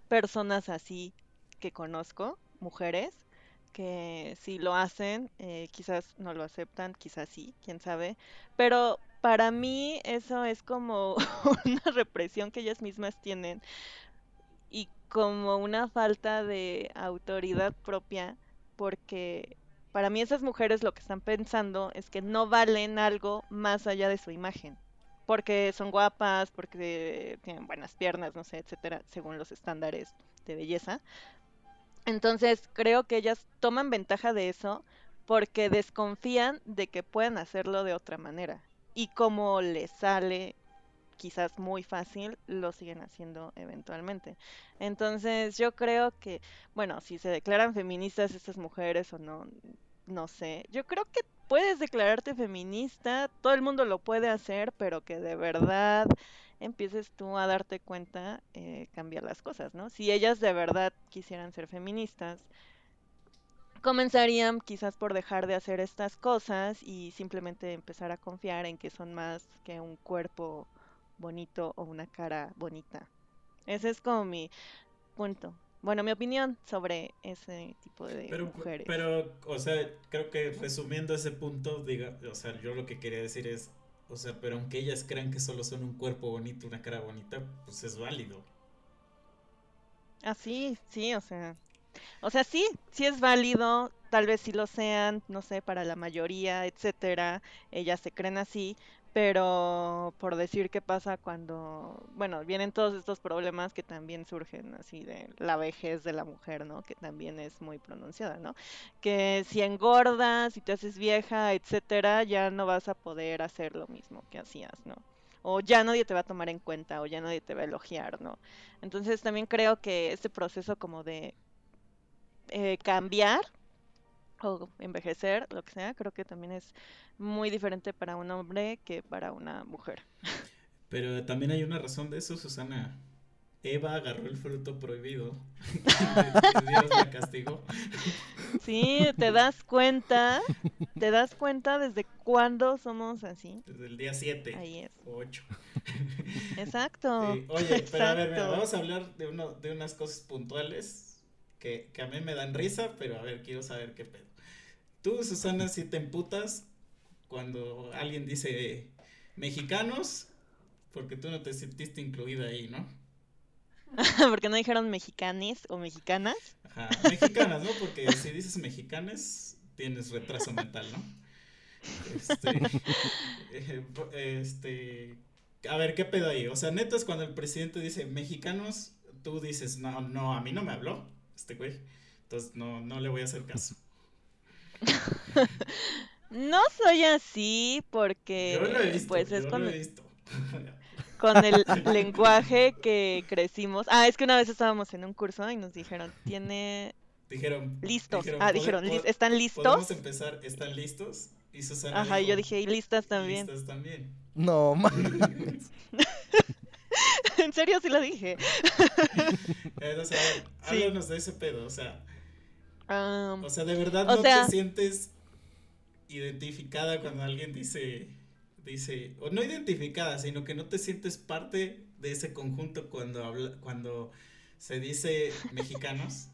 Speaker 4: personas así que conozco, mujeres, que si lo hacen, eh, quizás no lo aceptan, quizás sí, quién sabe. Pero para mí eso es como una represión que ellas mismas tienen y como una falta de autoridad propia, porque para mí esas mujeres lo que están pensando es que no valen algo más allá de su imagen. Porque son guapas, porque tienen buenas piernas, no sé, etcétera, según los estándares de belleza. Entonces creo que ellas toman ventaja de eso porque desconfían de que puedan hacerlo de otra manera. Y como les sale quizás muy fácil, lo siguen haciendo eventualmente. Entonces yo creo que, bueno, si se declaran feministas estas mujeres o no, no sé. Yo creo que puedes declararte feminista, todo el mundo lo puede hacer, pero que de verdad empieces tú a darte cuenta, eh, cambia las cosas, ¿no? Si ellas de verdad quisieran ser feministas, comenzarían quizás por dejar de hacer estas cosas y simplemente empezar a confiar en que son más que un cuerpo bonito o una cara bonita. Ese es como mi punto. Bueno, mi opinión sobre ese tipo de mujeres.
Speaker 2: Pero, o sea, creo que resumiendo ese punto, diga, o sea, yo lo que quería decir es, o sea, pero aunque ellas crean que solo son un cuerpo bonito, una cara bonita, pues es válido.
Speaker 4: Ah, sí, sí, o sea. O sea, sí, sí es válido, tal vez sí lo sean, no sé, para la mayoría, etcétera, ellas se creen así, pero por decir qué pasa cuando, bueno, vienen todos estos problemas que también surgen así de la vejez de la mujer, ¿no? Que también es muy pronunciada, ¿no? Que si engordas, si te haces vieja, etcétera, ya no vas a poder hacer lo mismo que hacías, ¿no? o ya nadie te va a tomar en cuenta o ya nadie te va a elogiar, ¿no? Entonces también creo que este proceso como de eh, cambiar o envejecer, lo que sea, creo que también es muy diferente para un hombre que para una mujer.
Speaker 2: Pero también hay una razón de eso, Susana. Eva agarró el fruto prohibido. Dios la castigó.
Speaker 4: Sí, te das cuenta, te das cuenta desde cuándo somos así.
Speaker 2: Desde el día 7
Speaker 4: Ahí es.
Speaker 2: o 8.
Speaker 4: Exacto.
Speaker 2: Sí, Oye, pero a ver, mira, vamos a hablar de, uno, de unas cosas puntuales que, que a mí me dan risa, pero a ver, quiero saber qué pedo. Tú, Susana, si te emputas cuando alguien dice mexicanos, porque tú no te sentiste incluida ahí, ¿no?
Speaker 4: Porque no dijeron mexicanis o mexicanas.
Speaker 2: Ajá, mexicanas, ¿no? Porque si dices mexicanes, tienes retraso mental, ¿no? Este, eh, bo- este, a ver, ¿qué pedo ahí? O sea, neta es cuando el presidente dice mexicanos, tú dices, no, no, a mí no me habló este güey. Entonces no, no le voy a hacer caso.
Speaker 4: No soy así porque
Speaker 2: Yo lo he visto,
Speaker 4: pues es
Speaker 2: yo
Speaker 4: con,
Speaker 2: lo he visto.
Speaker 4: con el lenguaje que crecimos. Ah, es que una vez estábamos en un curso y nos dijeron, tiene
Speaker 2: Dijeron,
Speaker 4: listos.
Speaker 2: dijeron,
Speaker 4: ah,
Speaker 2: "Pode-
Speaker 4: dijeron,
Speaker 2: po-
Speaker 4: "Lis- ¿están
Speaker 2: Podemos
Speaker 4: listos?
Speaker 2: empezar, ¿están listos? Y Susana
Speaker 4: Ajá, y yo
Speaker 2: dijo,
Speaker 4: dije, y listas también.
Speaker 2: Listas también.
Speaker 3: No, mames.
Speaker 4: en serio sí lo dije.
Speaker 2: Eh, o sea, ver,
Speaker 4: Sí.
Speaker 2: háblanos de ese pedo, o sea, O sea, de verdad no
Speaker 4: sea-
Speaker 2: te sientes identificada cuando alguien dice, dice, o no identificada, sino que no te sientes parte de ese conjunto cuando habla, cuando se dice mexicanos.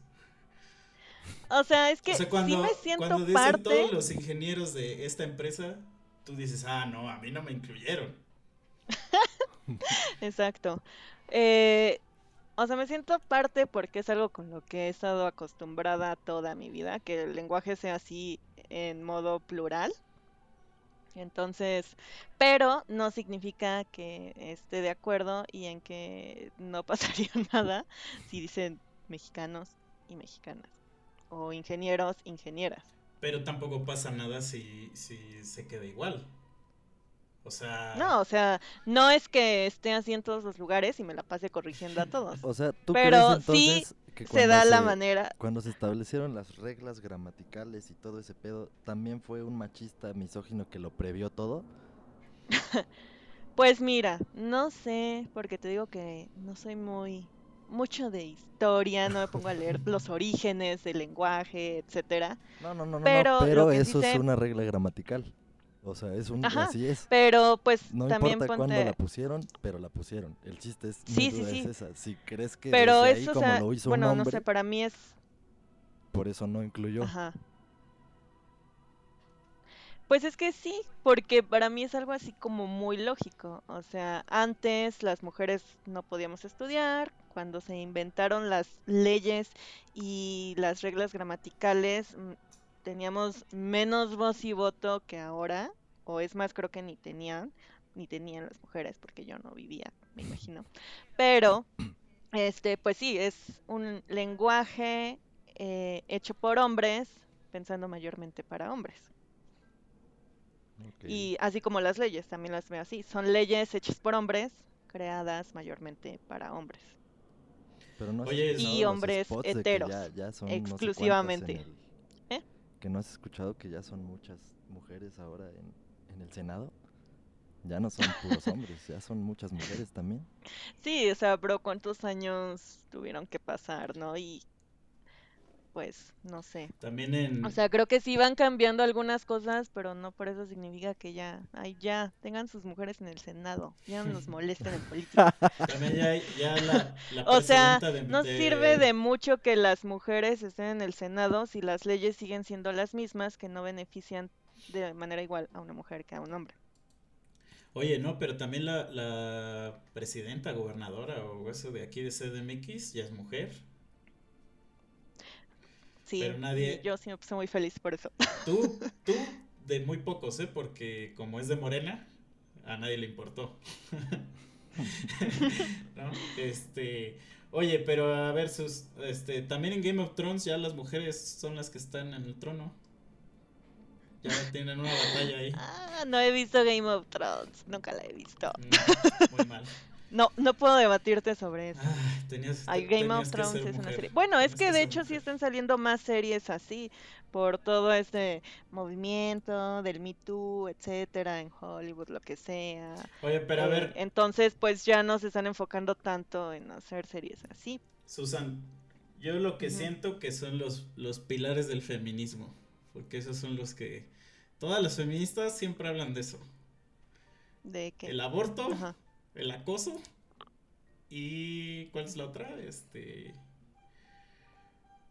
Speaker 4: o sea, es que
Speaker 2: o sea,
Speaker 4: sí
Speaker 2: cuando,
Speaker 4: me siento
Speaker 2: cuando dicen
Speaker 4: parte.
Speaker 2: todos los ingenieros de esta empresa, tú dices, ah, no, a mí no me incluyeron.
Speaker 4: Exacto. Eh, o sea, me siento parte porque es algo con lo que he estado acostumbrada toda mi vida, que el lenguaje sea así en modo plural. Entonces, pero no significa que esté de acuerdo y en que no pasaría nada si dicen mexicanos y mexicanas o ingenieros, ingenieras.
Speaker 2: Pero tampoco pasa nada si, si se queda igual. O sea,
Speaker 4: No, o sea, no es que esté así en todos los lugares y me la pase corrigiendo a todos.
Speaker 3: O sea, ¿tú
Speaker 4: Pero
Speaker 3: crees
Speaker 4: sí
Speaker 3: que
Speaker 4: Se da la
Speaker 3: se-
Speaker 4: manera,
Speaker 3: Cuando se establecieron las reglas gramaticales y todo ese pedo, ¿también fue un machista misógino que lo previó todo?
Speaker 4: Pues mira, no sé, porque te digo que no soy muy mucho de historia, no me pongo a leer los orígenes del lenguaje, etcétera.
Speaker 3: No, no, no, no,
Speaker 4: Pero
Speaker 3: no, pero
Speaker 4: sí
Speaker 3: eso es
Speaker 4: sé-
Speaker 3: una regla gramatical. O sea, es un,
Speaker 4: Ajá,
Speaker 3: así es.
Speaker 4: Pero pues
Speaker 3: No
Speaker 4: también
Speaker 3: importa cuándo
Speaker 4: ponte,
Speaker 3: la pusieron, pero la pusieron. El chiste es,
Speaker 4: Sí, sí,
Speaker 3: duda es
Speaker 4: sí.
Speaker 3: esa. Si crees que
Speaker 4: pero
Speaker 3: desde ahí,
Speaker 4: o
Speaker 3: como
Speaker 4: sea,
Speaker 3: lo hizo
Speaker 4: bueno,
Speaker 3: un
Speaker 4: no
Speaker 3: hombre,
Speaker 4: sé, para mí es,
Speaker 3: por eso no incluyó.
Speaker 4: ajá. Pues es que sí, porque para mí es algo así como muy lógico. O sea, antes las mujeres no podíamos estudiar, cuando se inventaron las leyes y las reglas gramaticales, mm, teníamos menos voz y voto que ahora, o es más, creo que ni tenían, ni tenían las mujeres, porque yo no vivía, me imagino. Pero, este, pues sí, es un lenguaje eh, hecho por hombres, pensando mayormente para hombres. Y así como las leyes, también las veo así. Son leyes hechas por hombres, creadas mayormente para hombres.
Speaker 3: Pero no
Speaker 2: Oye,
Speaker 4: Y hombres heteros,
Speaker 3: ya- ya son no sé cuántas
Speaker 4: exclusivamente.
Speaker 3: en el-
Speaker 4: ¿Eh?
Speaker 3: Que no has escuchado que ya son muchas mujeres ahora en, en el Senado. Ya no son puros hombres, ya son muchas mujeres también.
Speaker 4: Sí, o sea, pero cuántos años tuvieron que pasar, ¿no? Y pues, no sé.
Speaker 2: también en...
Speaker 4: O sea, creo que sí van cambiando algunas cosas, pero no por eso significa que ya, ay, ya, tengan sus mujeres en el Senado, ya no nos molesten en política.
Speaker 2: También ya, ya la, la
Speaker 4: O sea,
Speaker 2: de-
Speaker 4: no
Speaker 2: de-
Speaker 4: sirve de mucho que las mujeres estén en el Senado si las leyes siguen siendo las mismas que no benefician de manera igual a una mujer que a un hombre.
Speaker 2: Oye, no, pero también la, la presidenta, gobernadora o eso de aquí de CDMX ya es mujer.
Speaker 4: Sí,
Speaker 2: Pero nadie-
Speaker 4: yo sí me puse muy feliz por eso.
Speaker 2: Tú, tú, de muy pocos, ¿eh? Porque como es de Morena, a nadie le importó. ¿No? Este, oye, pero a ver, sus, este, también en Game of Thrones ya las mujeres son las que están en el trono. Ya tienen una batalla ahí.
Speaker 4: Ah, no he visto Game of Thrones. Nunca la he visto.
Speaker 2: Mm, muy mal.
Speaker 4: No, no puedo debatirte sobre eso.
Speaker 2: Tenías,
Speaker 4: Ay, Game of Thrones es una serie. Bueno, es que de hecho sí están saliendo más series así por todo este movimiento del Me Too, etcétera, en Hollywood, lo que sea.
Speaker 2: Oye, pero a
Speaker 4: Eh,
Speaker 2: ver,
Speaker 4: entonces, pues ya no se están enfocando tanto en hacer series así.
Speaker 2: Susan, yo lo que siento que son los, los pilares del feminismo, porque esos son los que todas las feministas siempre hablan de eso.
Speaker 4: De que.
Speaker 2: El aborto,
Speaker 4: Ajá.
Speaker 2: El acoso y ¿cuál es la otra? Este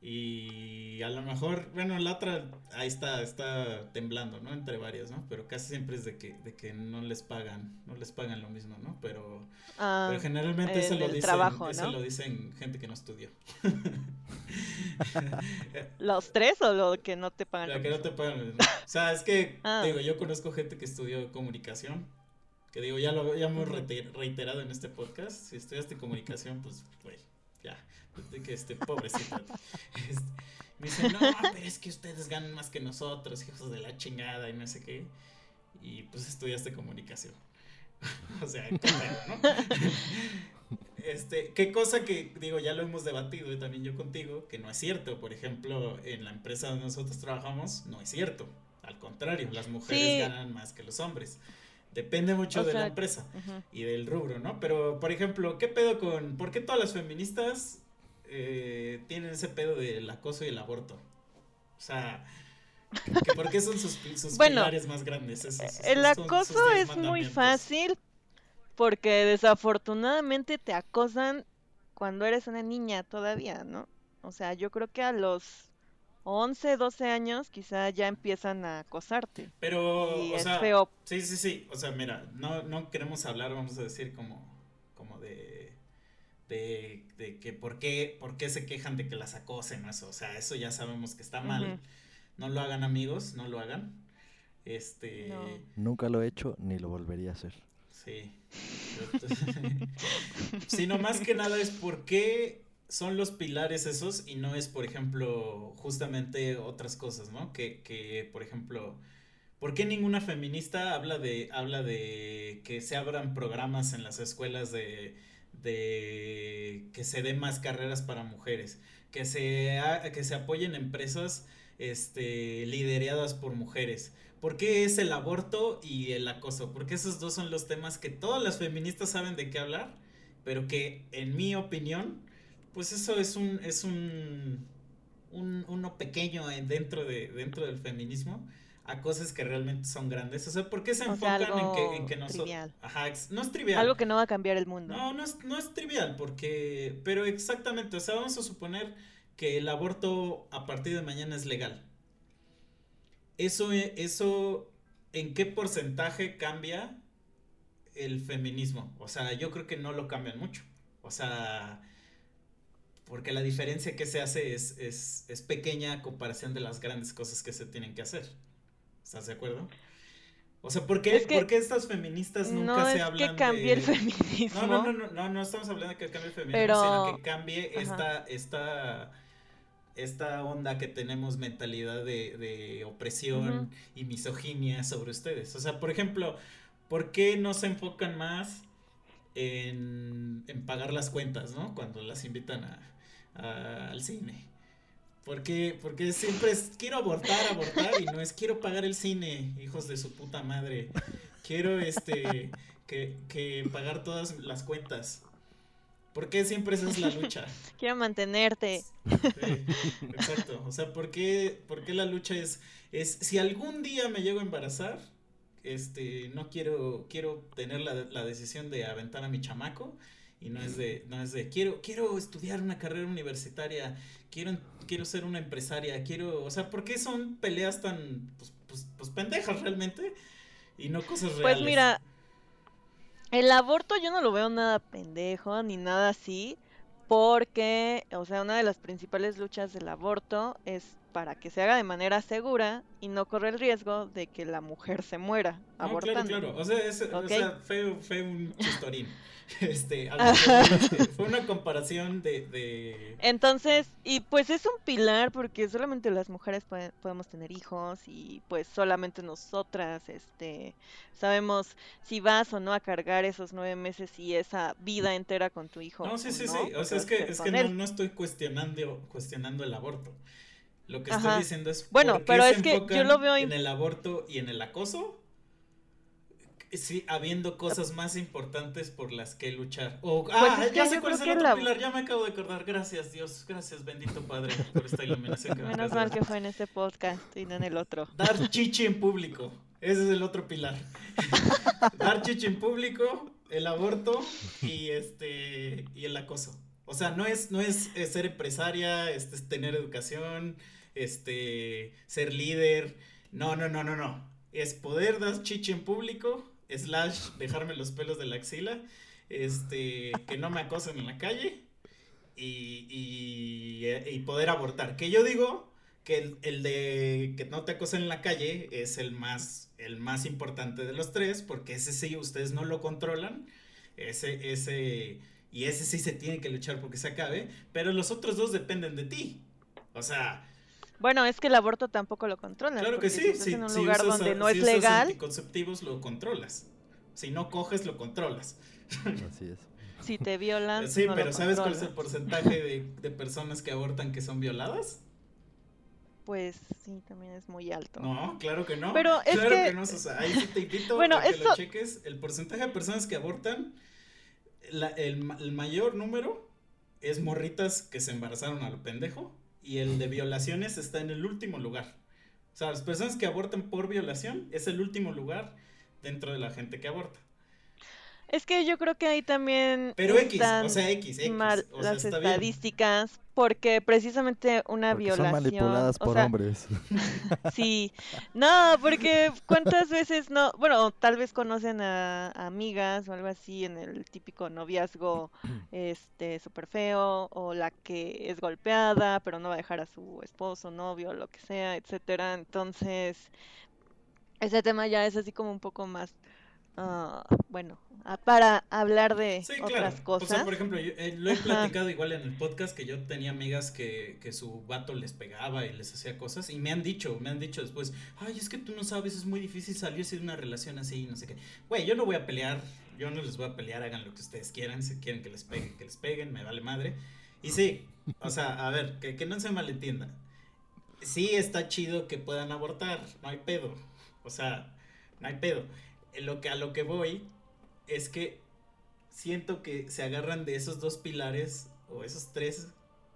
Speaker 2: y a lo mejor, bueno, la otra ahí está está temblando, ¿no? Entre varias, ¿no? Pero casi siempre es de que de que no les pagan, no les pagan lo mismo, ¿no? Pero
Speaker 4: Ah,
Speaker 2: pero generalmente eso lo dicen,
Speaker 4: trabajo,
Speaker 2: eso
Speaker 4: ¿no?
Speaker 2: lo dicen gente que no estudió.
Speaker 4: ¿Los tres o lo que no te pagan?
Speaker 2: La que no te pagan. O sea, es que,
Speaker 4: Ah.
Speaker 2: digo, yo conozco gente que estudió comunicación. Que digo, ya lo ya hemos reiterado en este podcast. Si estudiaste comunicación, pues, güey, ya. pues, de que este, pobrecito. Este, me dicen, no, pero es que ustedes ganan más que nosotros, hijos de la chingada y no sé qué. Y pues estudiaste comunicación. o sea, ¿no? Este, qué cosa que, digo, ya lo hemos debatido y también yo contigo, que no es cierto. Por ejemplo, en la empresa donde nosotros trabajamos, no es cierto. Al contrario, las mujeres
Speaker 4: Sí.
Speaker 2: ganan más que los hombres. Depende mucho
Speaker 4: O
Speaker 2: de la empresa y del rubro, ¿no? Pero, por ejemplo, ¿qué pedo con... ¿Por qué todas las feministas eh, tienen ese pedo del acoso y el aborto? O sea, que ¿por qué son sus, sus
Speaker 4: Bueno,
Speaker 2: pilares más grandes? Esos-
Speaker 4: El acoso es muy fácil porque desafortunadamente te acosan cuando eres una niña todavía, ¿no? O sea, yo creo que a los 11, 12 años quizá ya empiezan a acosarte.
Speaker 2: Pero,
Speaker 4: Y
Speaker 2: o
Speaker 4: es
Speaker 2: sea,
Speaker 4: feo.
Speaker 2: sí, sí, sí. O sea, mira, no, no queremos hablar, vamos a decir, como, como de, de, de que por qué, por qué se quejan de que las acosen o eso. O sea, eso ya sabemos que está mal. No lo hagan, amigos, no lo hagan. Este,
Speaker 4: No.
Speaker 3: Nunca lo he hecho ni lo volvería a hacer.
Speaker 2: sí. Sino más que nada es por qué son los pilares esos y no es, por ejemplo, justamente otras cosas, ¿no? Que, que por ejemplo, ¿por qué ninguna feminista habla de, habla de que se abran programas en las escuelas de, de que se den más carreras para mujeres? Que se, que se apoyen empresas este, lideradas por mujeres. ¿Por qué es el aborto y el acoso? Porque esos dos son los temas que todas las feministas saben de qué hablar, pero que en mi opinión, pues eso es un, es un, un uno pequeño en- dentro de, dentro del feminismo a cosas que realmente son grandes. O sea, ¿por qué se
Speaker 4: O sea,
Speaker 2: enfocan en que, en que nosotros...
Speaker 4: trivial.
Speaker 2: Ajá, no es trivial.
Speaker 4: Algo que no va a cambiar el mundo.
Speaker 2: No, no es, no es trivial, porque, pero exactamente, o sea, vamos a suponer que el aborto a partir de mañana es legal. Eso, eso, ¿en qué porcentaje cambia el feminismo? O sea, yo creo que no lo cambian mucho. O sea, porque la diferencia que se hace es, es, es pequeña a comparación de las grandes cosas que se tienen que hacer. ¿Estás de acuerdo? O sea, ¿por qué,
Speaker 4: Es que
Speaker 2: por qué estas feministas nunca
Speaker 4: no
Speaker 2: se
Speaker 4: es
Speaker 2: hablan
Speaker 4: que cambie el
Speaker 2: de-
Speaker 4: feminismo.
Speaker 2: no, no, no, no, no, no estamos hablando de que cambie el feminismo,
Speaker 4: Pero-
Speaker 2: sino que cambie
Speaker 4: Ajá.
Speaker 2: esta, esta, esta onda que tenemos mentalidad de, de opresión
Speaker 4: Ujú.
Speaker 2: y misoginia sobre ustedes. O sea, por ejemplo, ¿por qué no se enfocan más en, en pagar las cuentas, ¿no? Cuando las invitan a, a- al cine. Porque, porque siempre es quiero abortar, abortar y no es quiero pagar el cine, hijos de su puta madre. Quiero este que, que pagar todas las cuentas. ¿Por qué siempre esa es la lucha?
Speaker 4: Quiero mantenerte.
Speaker 2: Sí, exacto. O sea, ¿por qué, por qué la lucha es, es si algún día me llego a embarazar, este, no quiero, quiero tener la, la decisión de aventar a mi chamaco y no es de, no es de quiero, quiero estudiar una carrera universitaria, quiero, quiero ser una empresaria, quiero, o sea, ¿por qué son peleas tan, pues, pues, pues pendejas realmente y no cosas reales?
Speaker 4: Pues mira, el aborto yo no lo veo nada pendejo ni nada así, porque, o sea, una de las principales luchas del aborto es para que se haga de manera segura y no corre el riesgo de que la mujer se muera
Speaker 2: No,
Speaker 4: abortando.
Speaker 2: claro, claro. O sea, es- o
Speaker 4: Ok.
Speaker 2: sea, fue, fue un chistorín. Este, este, fue una comparación de, de...
Speaker 4: Entonces, y pues es un pilar porque solamente las mujeres puede- podemos tener hijos y pues solamente nosotras, este, sabemos si vas o no a cargar esos nueve meses y esa vida entera con tu hijo.
Speaker 2: No, sí, sí,
Speaker 4: no,
Speaker 2: sí. O sea, es que, es que no, no estoy cuestionando, cuestionando el aborto. Lo que
Speaker 4: Ajá.
Speaker 2: estoy diciendo es
Speaker 4: Bueno,
Speaker 2: ¿por qué
Speaker 4: pero
Speaker 2: se
Speaker 4: es que yo lo veo
Speaker 2: en el aborto y en el acoso. Sí, habiendo cosas más importantes por las que luchar. Ah,
Speaker 4: Pues es que
Speaker 2: ya sé cuál es el otro
Speaker 4: la-
Speaker 2: pilar, ya me acabo de acordar. Gracias, Dios, gracias, bendito Padre, por esta iluminación que me
Speaker 4: Menos mal que fue en este podcast y no en el otro.
Speaker 2: Dar chichi en público. Ese es el otro pilar. Dar chichi en público, el aborto y este y el acoso. O sea, no es, no es, eh, ser empresaria, este, es tener educación, este, ser líder. No, no, no, no, no. Es poder dar chichi en público, slash, dejarme los pelos de la axila, este, que no me acosen en la calle y, y, y poder abortar. Que yo digo que el, el de que no te acosen en la calle es el más, el más importante de los tres, porque ese sí ustedes no lo controlan, ese, ese, y ese sí se tiene que luchar porque se acabe, pero los otros dos dependen de ti. O sea,
Speaker 4: Bueno, es que el aborto tampoco lo controla.
Speaker 2: claro que sí,
Speaker 4: si
Speaker 2: si,
Speaker 4: en un
Speaker 2: si
Speaker 4: lugar
Speaker 2: usas,
Speaker 4: donde no
Speaker 2: si
Speaker 4: es
Speaker 2: usas
Speaker 4: legal,
Speaker 2: anticonceptivos lo controlas. Si no coges, lo controlas.
Speaker 3: Así es.
Speaker 4: si te violan,
Speaker 2: Sí,
Speaker 4: no lo
Speaker 2: pero ¿sabes cuál es el
Speaker 4: controlas.
Speaker 2: porcentaje de, de personas que abortan que son violadas?
Speaker 4: Pues sí, también es muy alto.
Speaker 2: No, claro que no.
Speaker 4: Pero es
Speaker 2: claro
Speaker 4: que-
Speaker 2: no, o sea, ahí sí te invito
Speaker 4: Bueno,
Speaker 2: a que lo
Speaker 4: eso-
Speaker 2: cheques. El porcentaje de personas que abortan, la- el, ma- el mayor número es morritas que se embarazaron a lo pendejo y el de violaciones está en el último lugar. O sea, las personas que abortan por violación es el último lugar dentro de la gente que aborta.
Speaker 4: Es que yo creo que ahí también
Speaker 2: Pero X, o sea, X, X.
Speaker 4: mal
Speaker 2: o sea,
Speaker 4: las
Speaker 2: está bien.
Speaker 4: estadísticas porque precisamente una
Speaker 3: Porque son
Speaker 4: violación,
Speaker 3: manipuladas
Speaker 4: o
Speaker 3: por
Speaker 4: sea,
Speaker 3: hombres.
Speaker 4: Sí, no, porque cuántas veces no, bueno, tal vez conocen a, a amigas o algo así en el típico noviazgo, este, súper feo, o la que es golpeada, pero no va a dejar a su esposo, novio, lo que sea, etcétera. Entonces, ese tema ya es así como un poco más, ah, bueno, ah, para hablar de
Speaker 2: Sí,
Speaker 4: otras
Speaker 2: claro.
Speaker 4: cosas.
Speaker 2: O sea, por ejemplo, yo, eh, lo he
Speaker 4: Ajá.
Speaker 2: platicado igual en el podcast que yo tenía amigas que, que su vato les pegaba y les hacía cosas y me han dicho, me han dicho después, ay, es que tú no sabes, es muy difícil salirse de una relación así, no sé qué. Güey, yo no voy a pelear, yo no les voy a pelear, hagan lo que ustedes quieran, si quieren que les peguen, que les peguen, me vale madre. Y sí, o sea, a ver, que, que no se malentienda. Sí está chido que puedan abortar, no hay pedo. O sea, no hay pedo. Lo que, a lo que voy es que siento que se agarran de esos dos pilares o esos tres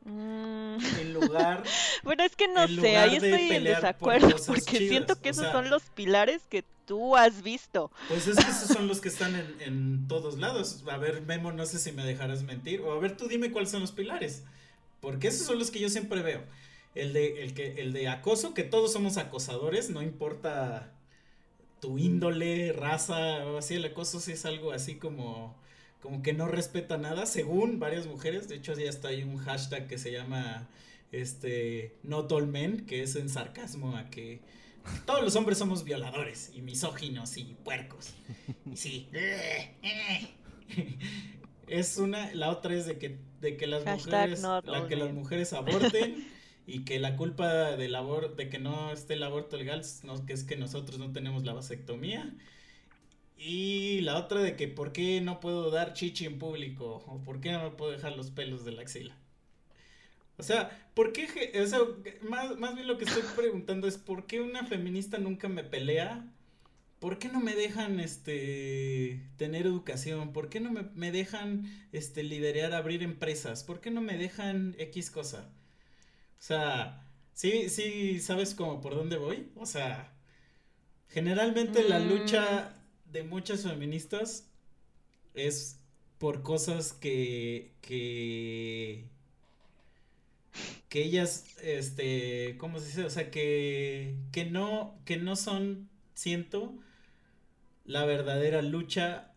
Speaker 4: Mm,
Speaker 2: en lugar
Speaker 4: Bueno, es que no sé, ahí estoy en
Speaker 2: por
Speaker 4: desacuerdo porque
Speaker 2: chidas,
Speaker 4: siento
Speaker 2: o
Speaker 4: que esos
Speaker 2: sea-
Speaker 4: son los pilares que tú has visto.
Speaker 2: pues es que esos son los que están en, en todos lados. A ver Memo no sé si me dejarás mentir. O a ver tú dime cuáles son los pilares porque esos son los que yo siempre veo. El de el que el de acoso que todos somos acosadores no importa tu índole raza o así el acoso sí es algo así como como que no respeta nada, según varias mujeres. De hecho, ya está ahí un hashtag que se llama este Not All Men, que es en sarcasmo a que todos los hombres somos violadores y misóginos y puercos. Y sí. Es una, la otra es de que, de que las
Speaker 4: Hashtag
Speaker 2: mujeres, la que las mujeres aborten y que la culpa del abor de que no esté el aborto legal no- que es que nosotros no tenemos la vasectomía. Y la otra de que por qué no puedo dar chichi en público o por qué no me puedo dejar los pelos de la axila. O sea, ¿por qué? O sea, más, más bien lo que estoy preguntando es ¿por qué una feminista nunca me pelea? ¿Por qué no me dejan este tener educación? ¿Por qué no me, me dejan este liderar, abrir empresas? ¿Por qué no me dejan X cosa? O sea, sí, sí, ¿sabes como por dónde voy? O sea, generalmente la
Speaker 4: Mm.
Speaker 2: lucha de muchas feministas es por cosas que, que, que ellas, este, ¿cómo se dice? O sea, que, que no, que no son, siento, la verdadera lucha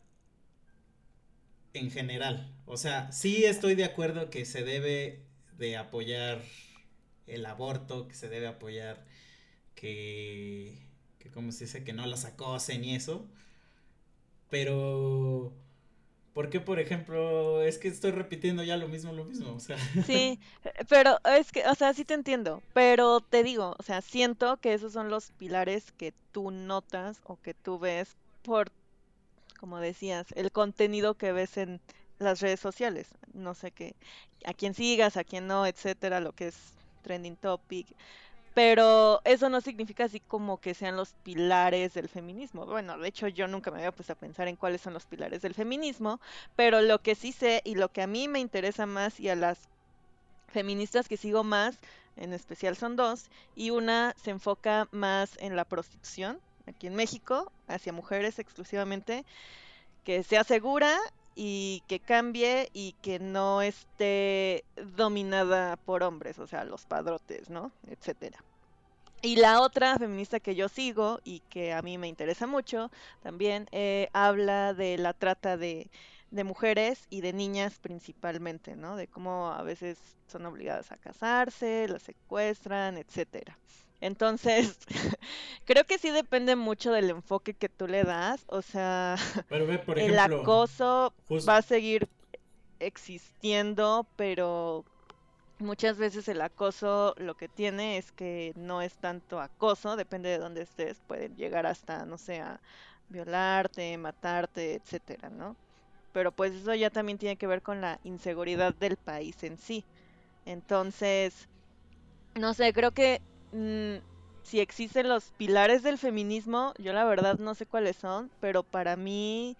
Speaker 2: en general. O sea, sí estoy de acuerdo que se debe de apoyar el aborto, que se debe apoyar, que, que como se dice, que no las acosen y eso. Pero ¿Por qué, por ejemplo, es que estoy repitiendo ya lo mismo, lo mismo? O sea.
Speaker 4: Sí, pero es que, o sea, sí te entiendo, pero te digo, o sea, siento que esos son los pilares que tú notas o que tú ves por, como decías, el contenido que ves en las redes sociales. No sé qué, a quién sigas, a quién no, etcétera, lo que es trending topic pero eso no significa así como que sean los pilares del feminismo. Bueno, de hecho yo nunca me había puesto a pensar en cuáles son los pilares del feminismo, pero lo que sí sé y lo que a mí me interesa más y a las feministas que sigo más, en especial son dos, y una se enfoca más en la prostitución, aquí en México, hacia mujeres exclusivamente, que sea segura y que cambie y que no esté dominada por hombres, o sea, los padrotes, ¿no? Etcétera. Y la otra feminista que yo sigo y que a mí me interesa mucho también eh, habla de la trata de, de mujeres y de niñas principalmente, ¿no? De cómo a veces son obligadas a casarse, las secuestran, etcétera. Entonces, creo que sí depende mucho del enfoque que tú le das. O sea, el acoso va a seguir existiendo, pero muchas veces el acoso lo que tiene es que no es tanto acoso, depende de dónde estés, pueden llegar hasta, no sé, a violarte, matarte, etcétera, ¿no? Pero pues eso ya también tiene que ver con la inseguridad del país en sí. Entonces, no sé, creo que Mm, si existen los pilares del feminismo, yo la verdad no sé cuáles son, pero para mí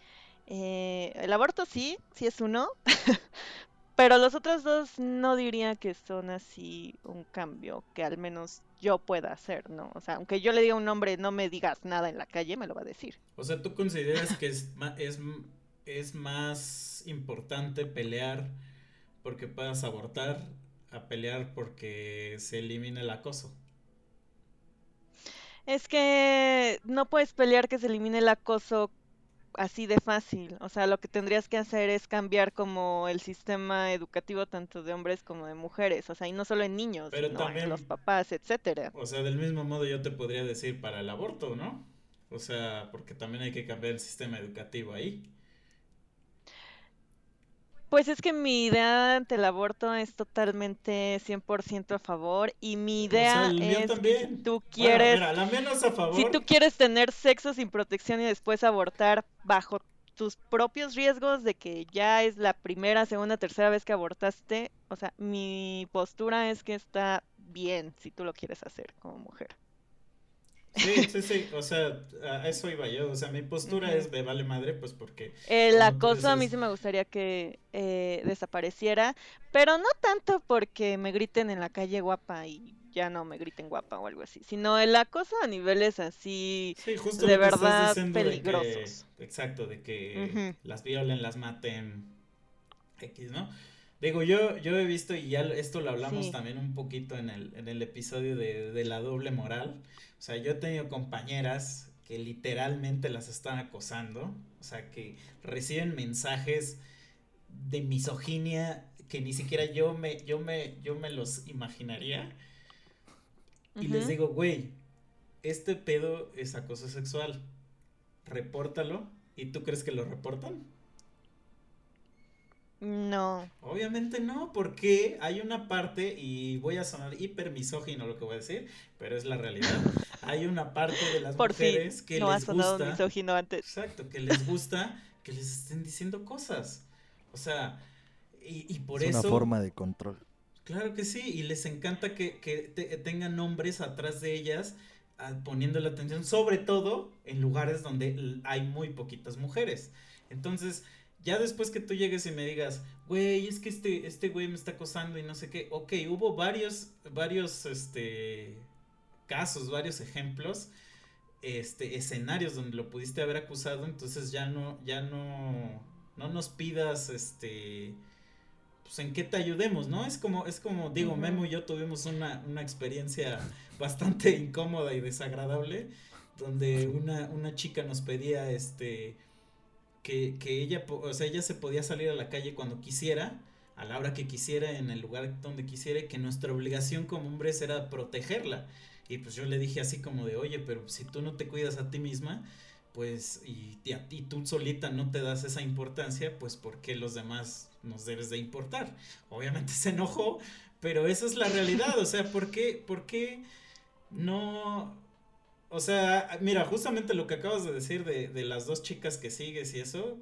Speaker 4: eh, el aborto sí, sí es uno, pero los otros dos no diría que son así un cambio que al menos yo pueda hacer, ¿no? O sea, aunque yo le diga a un hombre no me digas nada en la calle, me lo va a decir.
Speaker 2: O sea, ¿tú consideras que es, es, es más importante pelear porque puedas abortar a pelear porque se elimine el acoso?
Speaker 4: Es que no puedes pelear que se elimine el acoso así de fácil. O sea, lo que tendrías que hacer es cambiar como el sistema educativo tanto de hombres como de mujeres. O sea, y no solo en niños, sino en los papás, etcétera.
Speaker 2: O sea, del mismo modo yo te podría decir para el aborto, ¿no? O sea, porque también hay que cambiar el sistema educativo ahí.
Speaker 4: Pues es que mi idea ante el aborto es totalmente 100% a favor y mi idea es que si tú quieres si tú quieres tener sexo sin protección y después abortar bajo tus propios riesgos de que ya es la primera, segunda, tercera vez que abortaste, o sea, mi postura es que está bien si tú lo quieres hacer como mujer.
Speaker 2: Sí, sí, sí, o sea, a eso iba yo, o sea, mi postura es me vale madre, pues porque...
Speaker 4: El acoso a mí sí me gustaría que eh, desapareciera, pero no tanto porque me griten en la calle guapa y ya no me griten guapa o algo así, sino el acoso a niveles así de verdad peligrosos.
Speaker 2: exacto, de que las violen, las maten, X, ¿no? Digo, yo, yo he visto, y ya esto lo hablamos también un poquito en el, en el episodio de, de la doble moral, o sea, yo he tenido compañeras que literalmente las están acosando, o sea, que reciben mensajes de misoginia que ni siquiera yo me, yo me, yo me los imaginaría. Y les digo, güey, este pedo es acoso sexual. Repórtalo. ¿Y tú crees que lo reportan?
Speaker 4: No.
Speaker 2: Obviamente no, porque hay una parte, y voy a sonar hiper misógino lo que voy a decir, pero es la realidad. Hay una parte de las mujeres que les gusta.
Speaker 4: misógino antes.
Speaker 2: Exacto, que les gusta que les estén diciendo cosas. O sea, y, por eso.
Speaker 3: Es una forma de control.
Speaker 2: Claro que sí, y les encanta que, que tengan hombres atrás de ellas poniendo la atención, sobre todo en lugares donde hay muy poquitas mujeres. Entonces, ya después que tú llegues y me digas, güey, es que este, este güey me está acosando y no sé qué, ok, hubo varios, varios, este, casos, varios ejemplos, este, escenarios donde lo pudiste haber acusado, entonces ya no, ya no, no nos pidas, este, pues en qué te ayudemos, ¿no? Es como, es como, digo, Memo y yo tuvimos una, una experiencia bastante incómoda y desagradable, donde una, una chica nos pedía, este, que, ella, o sea, ella se podía salir a la calle cuando quisiera, a la hora que quisiera, en el lugar donde quisiera, y que nuestra obligación como hombres era protegerla. Y pues yo le dije así como de, oye, pero si tú no te cuidas a ti misma, pues, y, y ti tú solita no te das esa importancia, pues, ¿por qué los demás nos debes de importar? Obviamente se enojó, pero esa es la realidad, o sea, ¿por qué, por qué no... O sea, mira, justamente lo que acabas de decir de, de las dos chicas que sigues y eso,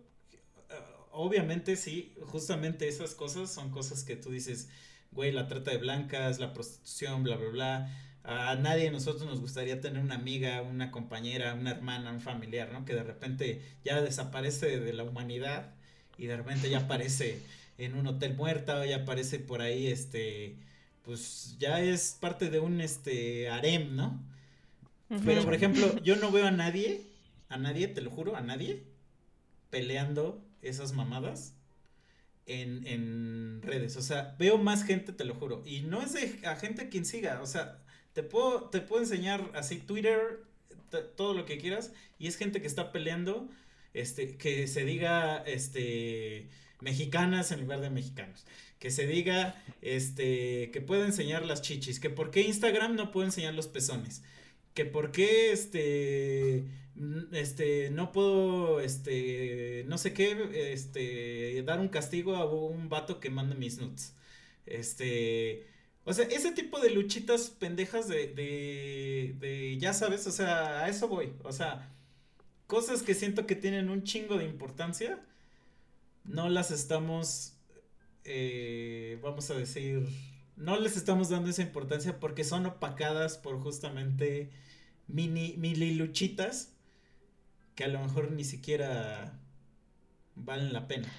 Speaker 2: obviamente sí, justamente esas cosas son cosas que tú dices, güey, la trata de blancas, la prostitución, bla, bla, bla. A nadie de nosotros nos gustaría tener una amiga, una compañera, una hermana, un familiar, ¿no? Que de repente ya desaparece de la humanidad y de repente ya aparece en un hotel muerta o ya aparece por ahí, este, pues ya es parte de un, este, harem, ¿no? Pero, por ejemplo, yo no veo a nadie, a nadie, te lo juro, a nadie, peleando esas mamadas en, en redes. O sea, veo más gente, te lo juro. Y no es de a gente quien siga. O sea, te puedo, te puedo enseñar así Twitter, todo lo que quieras. Y es gente que está peleando. Este, que se diga, este, mexicanas en lugar de mexicanos. Que se diga, este, que pueda enseñar las chichis. Que por qué Instagram no puede enseñar los pezones. Que por qué, este, este, no puedo, este, no sé qué, este, dar un castigo a un vato que manda mis nuts. Este, o sea, ese tipo de luchitas pendejas de, de, de, ya sabes, o sea, a eso voy. O sea, cosas que siento que tienen un chingo de importancia, no las estamos, eh, vamos a decir, no les estamos dando esa importancia porque son opacadas por justamente mini, mini luchitas que a lo mejor ni siquiera valen la pena.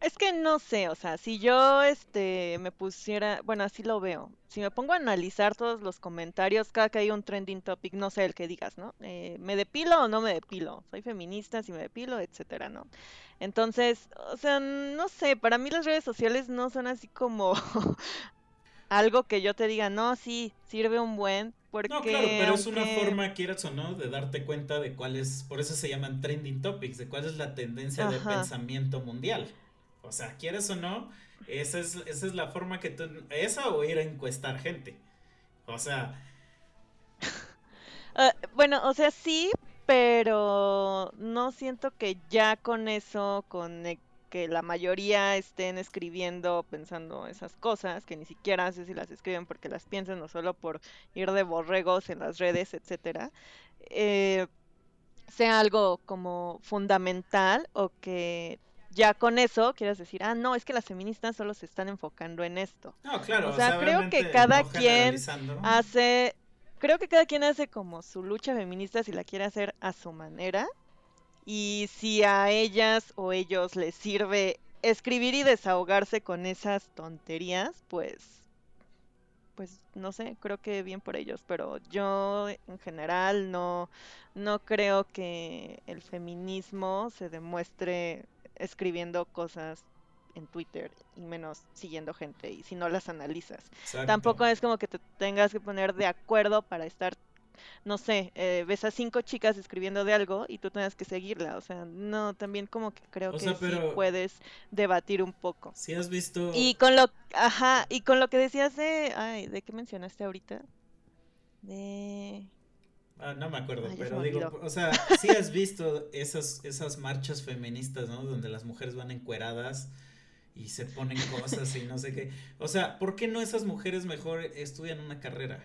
Speaker 4: Es que no sé, o sea, si yo este me pusiera, bueno, así lo veo. Si me pongo a analizar todos los comentarios, cada que hay un trending topic, no sé el que digas, ¿no? Eh, ¿Me depilo o no me depilo? Soy feminista, si me depilo, etcétera, ¿no? Entonces, o sea, no sé, para mí las redes sociales no son así como algo que yo te diga, no, sí, sirve un buen, porque, no,
Speaker 2: claro, pero es una forma, quieras o no, de darte cuenta de cuál es, por eso se llaman trending topics, de cuál es la tendencia de pensamiento mundial. O sea, quieres o no, esa es, esa es la forma que tú, esa o ir a encuestar gente. O sea...
Speaker 4: Ah, bueno, o sea, sí, pero no siento que ya con eso, con que la mayoría estén escribiendo pensando esas cosas, que ni siquiera sé si las escriben porque las piensan o solo por ir de borregos en las redes, etcétera, eh, sea algo como fundamental o que ya con eso quieras decir, ah, no, es que las feministas solo se están enfocando en esto.
Speaker 2: No, claro.
Speaker 4: O sea, creo que cada quien hace, creo que cada quien hace como su lucha feminista si la quiere hacer a su manera y si a ellas o ellos les sirve escribir y desahogarse con esas tonterías, pues pues no sé, creo que bien por ellos, pero yo en general no no creo que el feminismo se demuestre escribiendo cosas en Twitter y menos siguiendo gente y si no las analizas. Tampoco es como que te tengas que poner de acuerdo para estar no sé, eh, ves a cinco chicas escribiendo de algo y tú tengas que seguirla. O sea, no, también como que creo que sí puedes debatir un poco.
Speaker 2: Si has visto.
Speaker 4: Y con lo, ajá, y con lo que decías de, ay, ¿de qué mencionaste ahorita? De.
Speaker 2: Ah, no me acuerdo, pero digo, o sea, si has visto esas, esas marchas feministas, ¿no? Donde las mujeres van encueradas y se ponen cosas y no sé qué. O sea, ¿por qué no esas mujeres mejor estudian una carrera?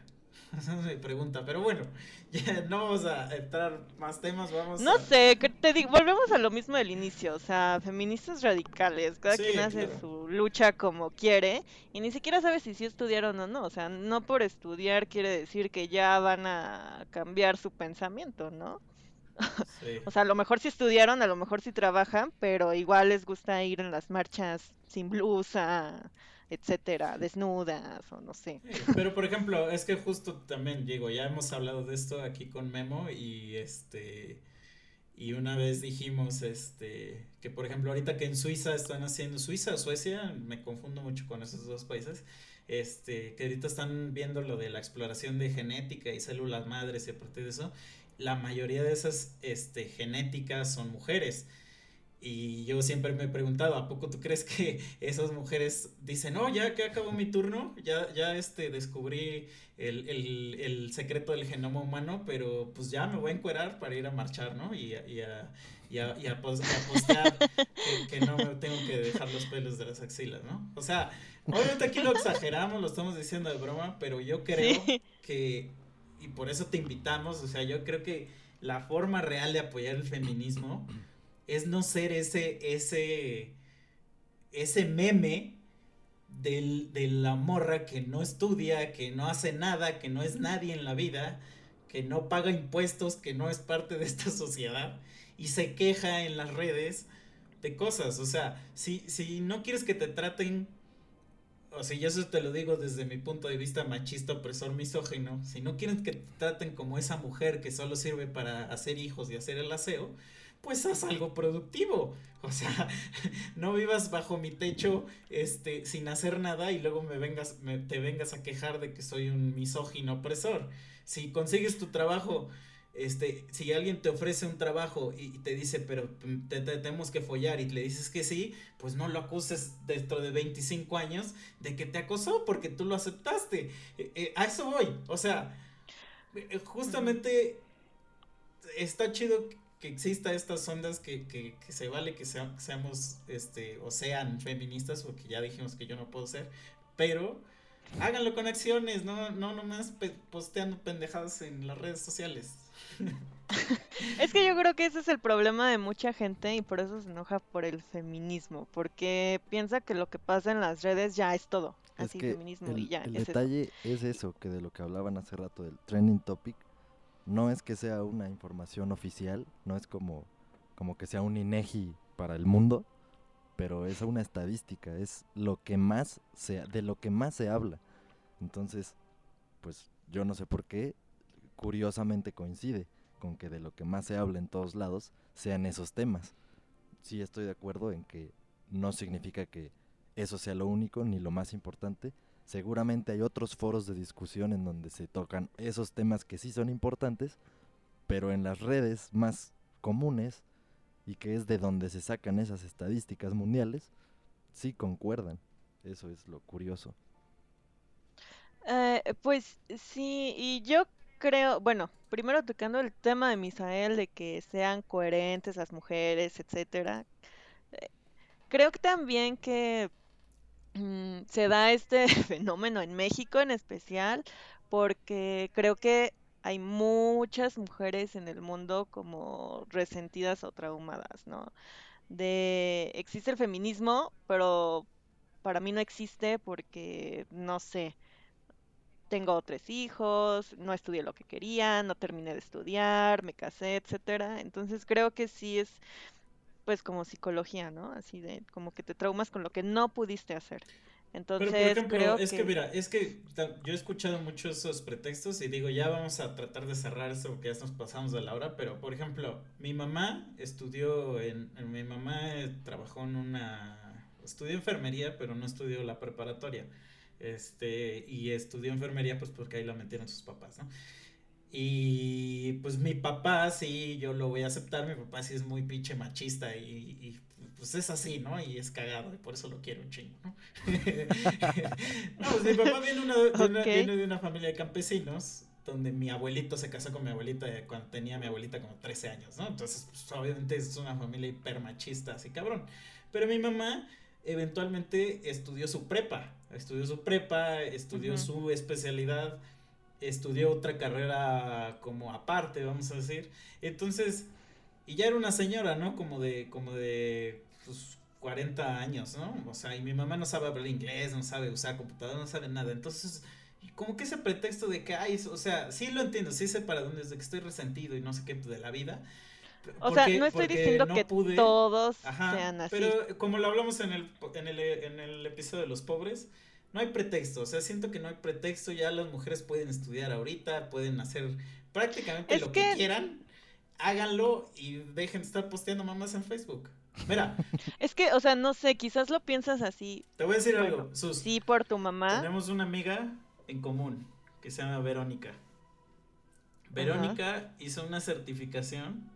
Speaker 2: Esa es mi pregunta, pero bueno, ya no vamos a entrar más temas, vamos
Speaker 4: No sé, te digo, volvemos a lo mismo del inicio, o sea, feministas radicales, cada quien hace su lucha como quiere y ni siquiera sabe si sí estudiaron o no, o sea, no por estudiar quiere decir que ya van a cambiar su pensamiento, ¿no? o sea, a lo mejor sí estudiaron, a lo mejor sí trabajan, pero igual les gusta ir en las marchas sin blusa, etcétera, desnudas o no sé.
Speaker 2: pero por ejemplo, es que justo también digo, ya hemos hablado de esto aquí con Memo y este y una vez dijimos este que por ejemplo ahorita que en Suiza están haciendo Suiza o Suecia, me confundo mucho con esos dos países, este que ahorita están viendo lo de la exploración de genética y células madres y a partir de eso, la mayoría de esas este genéticas son mujeres Y yo siempre me he preguntado, ¿a poco tú crees que esas mujeres dicen, oh, ya que acabó mi turno, ya, ya este, descubrí el, el, el secreto del genoma humano, pero pues ya me voy a encuerar para ir a marchar, ¿no? Y, y a, y a, y a, postear que, no me tengo que dejar los pelos de las axilas, ¿no? O sea, obviamente aquí lo exageramos, lo estamos diciendo de broma, pero yo creo que, y por eso te invitamos, o sea, yo creo que la forma real de apoyar el feminismo es no ser ese, ese, ese meme del, de la morra que no estudia, que no hace nada, que no es nadie en la vida, que no paga impuestos, que no es parte de esta sociedad y se queja en las redes de cosas. O sea, si, si no quieres que te traten, o sea, yo eso te lo digo desde mi punto de vista machista, opresor, misógino, si no quieren que te traten como esa mujer que solo sirve para hacer hijos y hacer el aseo, pues haz algo productivo. O sea, no vivas bajo mi techo este, sin hacer nada y luego me vengas, me, te vengas a quejar de que soy un misógino opresor. Si consigues tu trabajo este, si alguien te ofrece un trabajo y, te dice, pero te, tenemos que follar y le dices que sí, pues no lo acuses dentro de 25 años de que te acosó porque tú lo aceptaste. Eh, eh, a eso voy. O sea, eh, justamente está chido que exista estas ondas que, que, que se vale que, seamos, este, o sean feministas, porque ya dijimos que yo no puedo ser, pero háganlo con acciones, no, no nomás posteando pendejadas en las redes sociales.
Speaker 4: es que yo creo que ese es el problema de mucha gente y por eso se enoja por el feminismo, porque piensa que lo que pasa en las redes ya es todo, así feminismo
Speaker 3: el,
Speaker 4: y ya.
Speaker 3: El detalle es eso, que de lo que hablaban hace rato del trending topic, no es que sea una información oficial, no es como, como que sea un INEGI para el mundo, pero es una estadística, es lo que más se, de lo que más se habla. Entonces, pues yo no sé por qué curiosamente coincide con que de lo que más se habla en todos lados sean esos temas. Sí estoy de acuerdo en que no significa que eso sea lo único ni lo más importante. Seguramente hay otros foros de discusión en donde se tocan esos temas que sí son importantes, pero en las redes más comunes y que es de donde se sacan esas estadísticas mundiales, sí concuerdan. Eso es lo curioso.
Speaker 4: Eh, pues sí, y yo creo, bueno, primero tocando el tema de Misael, de que sean coherentes las mujeres, etcétera. Eh, creo que también que mm, se da este fenómeno en México en especial, porque creo que hay muchas mujeres en el mundo como resentidas o traumadas, ¿no? De existe el feminismo, pero para mí no existe porque no sé tengo tres hijos, no estudié lo que quería, no terminé de estudiar, me casé, etcétera. Entonces creo que sí es pues como psicología, ¿no? Así de como que te traumas con lo que no pudiste hacer. Entonces, Pero, por ejemplo, creo
Speaker 2: es que... mira, es que yo he escuchado muchos esos pretextos y digo, ya vamos a tratar de cerrar eso porque ya nos pasamos de la hora, pero por ejemplo, mi mamá estudió en, mi mamá trabajó en una, estudió enfermería, pero no estudió la preparatoria este, y estudió enfermería pues porque ahí la metieron sus papás, ¿no? Y pues mi papá sí, yo lo voy a aceptar, mi papá sí es muy pinche machista y, pues es así, ¿no? Y es cagado y por eso lo quiero un chingo, ¿no? no, pues mi papá viene, de, una, viene de una familia de campesinos donde mi abuelito se casó con mi abuelita cuando tenía mi abuelita como 13 años, ¿no? Entonces, pues, obviamente es una familia hiper machista, así cabrón. Pero mi mamá eventualmente estudió su prepa, estudió su prepa, estudió su especialidad, estudió otra carrera como aparte, vamos a decir. Entonces, y ya era una señora, ¿no? Como de, como de, pues, 40 años, ¿no? O sea, y mi mamá no sabe hablar inglés, no sabe usar computadora, no sabe nada. Entonces, como que ese pretexto de que, ay, o sea, sí lo entiendo, sí sé para dónde es de que estoy resentido y no sé qué de la vida,
Speaker 4: o sea, no estoy diciendo que todos sean así.
Speaker 2: Pero como lo hablamos en el, en, el, en el episodio de los pobres, no hay pretexto. O sea, siento que no hay pretexto. Ya las mujeres pueden estudiar ahorita, pueden hacer prácticamente lo que... quieran. Háganlo y dejen de estar posteando mamás en Facebook. Mira.
Speaker 4: Es que, o sea, no sé, quizás lo piensas así.
Speaker 2: Te voy a decir algo, Sus.
Speaker 4: Sí, por tu mamá.
Speaker 2: Tenemos una amiga en común que se llama Verónica. Verónica hizo una certificación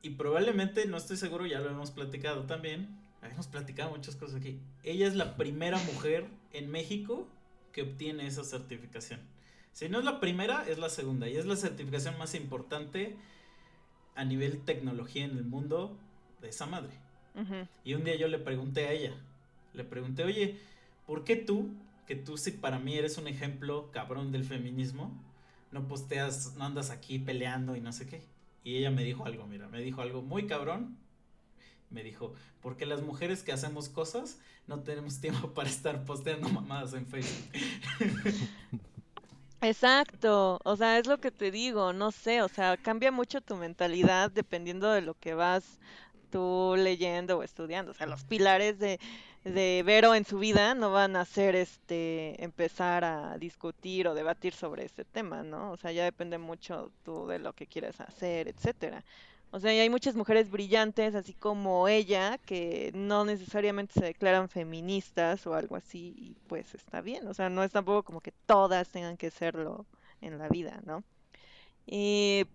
Speaker 2: y probablemente, no estoy seguro, ya lo hemos platicado también, hemos platicado muchas cosas aquí, ella es la primera mujer en México que obtiene esa certificación. Si no es la primera, es la segunda, y es la certificación más importante a nivel tecnología en el mundo de esa madre. Y un día yo le pregunté a ella, le pregunté, oye, ¿por qué tú, que tú sí para mí eres un ejemplo cabrón del feminismo, no posteas, no andas aquí peleando y no sé qué? Y ella me dijo algo, mira, me dijo algo muy cabrón. Me dijo, porque las mujeres que hacemos cosas no tenemos tiempo para estar posteando mamadas en Facebook.
Speaker 4: Exacto, o sea, es lo que te digo, no sé, o sea, cambia mucho tu mentalidad dependiendo de lo que vas tú leyendo o estudiando, o sea, los pilares de, de Vero en su vida no van a ser este empezar a discutir o debatir sobre este tema, ¿no? O sea, ya depende mucho tú de lo que quieres hacer, etcétera. O sea, y hay muchas mujeres brillantes, así como ella, que no necesariamente se declaran feministas o algo así, y pues está bien. O sea, no es tampoco como que todas tengan que serlo en la vida, ¿no? Y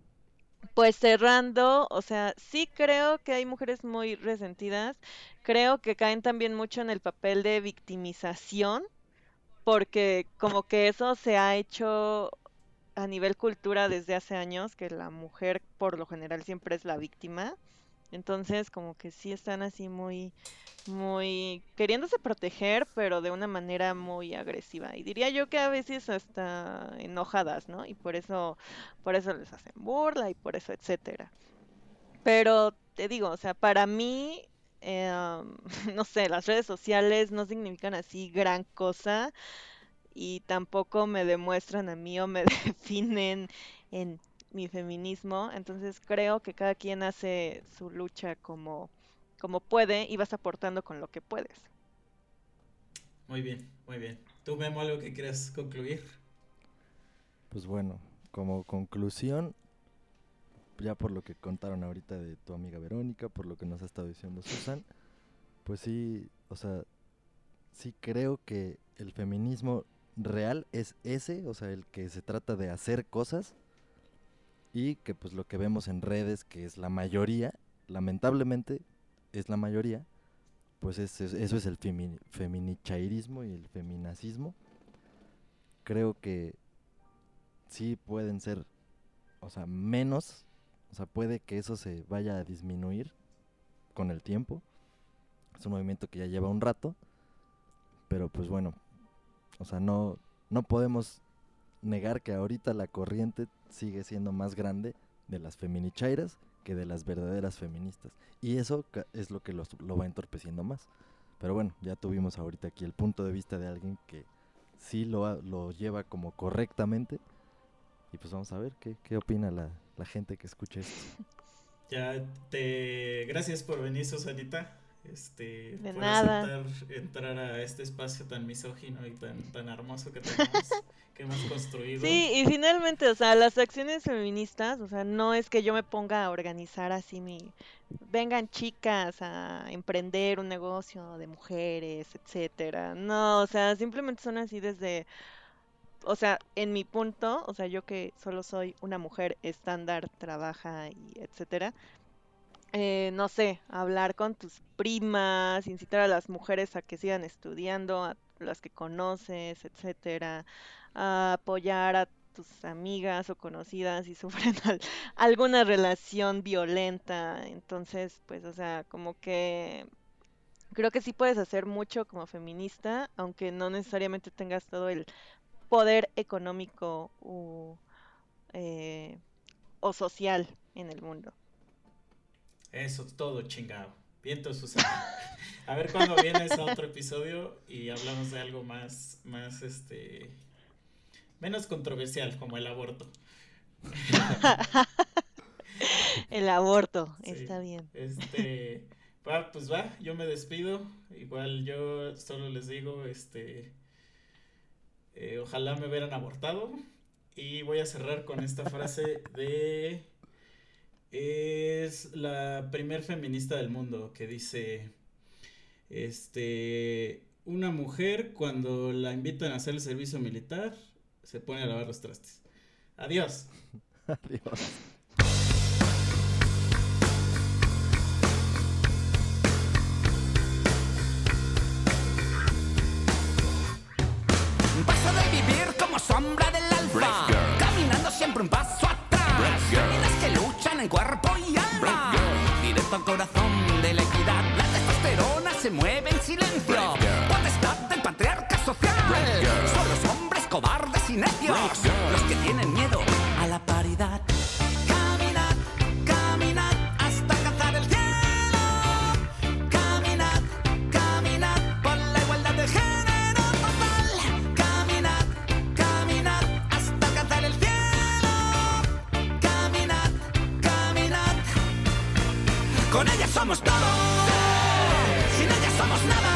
Speaker 4: pues cerrando, o sea, sí creo que hay mujeres muy resentidas, creo que caen también mucho en el papel de victimización, porque como que eso se ha hecho a nivel cultura desde hace años, que la mujer por lo general siempre es la víctima. Entonces, como que sí están así muy, muy queriéndose proteger, pero de una manera muy agresiva. Y diría yo que a veces hasta enojadas, ¿no? Y por eso, por eso les hacen burla y por eso, etcétera. Pero te digo, o sea, para mí, eh, no sé, las redes sociales no significan así gran cosa y tampoco me demuestran a mí o me definen en mi feminismo. Entonces creo que cada quien hace su lucha como, como puede y vas aportando con lo que puedes.
Speaker 2: Muy bien, muy bien. ¿Tú, Memo, algo que quieras concluir?
Speaker 3: Pues bueno, como conclusión, ya por lo que contaron ahorita de tu amiga Verónica, por lo que nos ha estado diciendo Susan, pues sí, o sea, sí creo que el feminismo real es ese, o sea, el que se trata de hacer cosas y que pues lo que vemos en redes, que es la mayoría, lamentablemente es la mayoría, pues eso es el feminichairismo y el feminacismo. Creo que sí pueden ser, o sea, menos, o sea, puede que eso se vaya a disminuir con el tiempo. Es un movimiento que ya lleva un rato, pero pues bueno, o sea, no, no podemos negar que ahorita la corriente sigue siendo más grande de las feminichairas que de las verdaderas feministas. Y eso es lo que lo va entorpeciendo más. Pero bueno, ya tuvimos ahorita aquí el punto de vista de alguien que sí lo, lo lleva como correctamente. Y pues vamos a ver qué, qué opina la, la gente que escucha esto.
Speaker 2: Ya te... Gracias por venir, Susanita este,
Speaker 4: de nada.
Speaker 2: entrar a este espacio tan misógino y tan, tan hermoso que tenemos, que hemos construido.
Speaker 4: Sí, y finalmente, o sea, las acciones feministas, o sea, no es que yo me ponga a organizar así mi, vengan chicas a emprender un negocio de mujeres, etcétera. No, o sea, simplemente son así desde, o sea, en mi punto, o sea, yo que solo soy una mujer estándar, trabaja y etcétera, eh, no sé, hablar con tus primas, incitar a las mujeres a que sigan estudiando, a las que conoces, etcétera, a apoyar a tus amigas o conocidas y sufren alguna relación violenta. Entonces, pues, o sea, como que creo que sí puedes hacer mucho como feminista, aunque no necesariamente tengas todo el poder económico o, eh, o social en el mundo.
Speaker 2: Eso, todo chingado. Viento Susana. A ver cuándo vienes a otro episodio y hablamos de algo más, más, este, menos controversial, como el aborto.
Speaker 4: el aborto, está bien.
Speaker 2: Este, va, pues va, yo me despido. Igual yo solo les digo, este, eh, ojalá me hubieran abortado. Y voy a cerrar con esta frase de es la primer feminista del mundo que dice, este, una mujer cuando la invitan a hacer el servicio militar se pone a lavar los trastes. Adiós. Adiós.
Speaker 5: Puto corazón de la equidad. La testosterona se mueve en silencio. Potestad del patriarca social. Son los hombres cobardes y necios los que tienen miedo a la paridad. Somos todo. Sin ellas somos nada.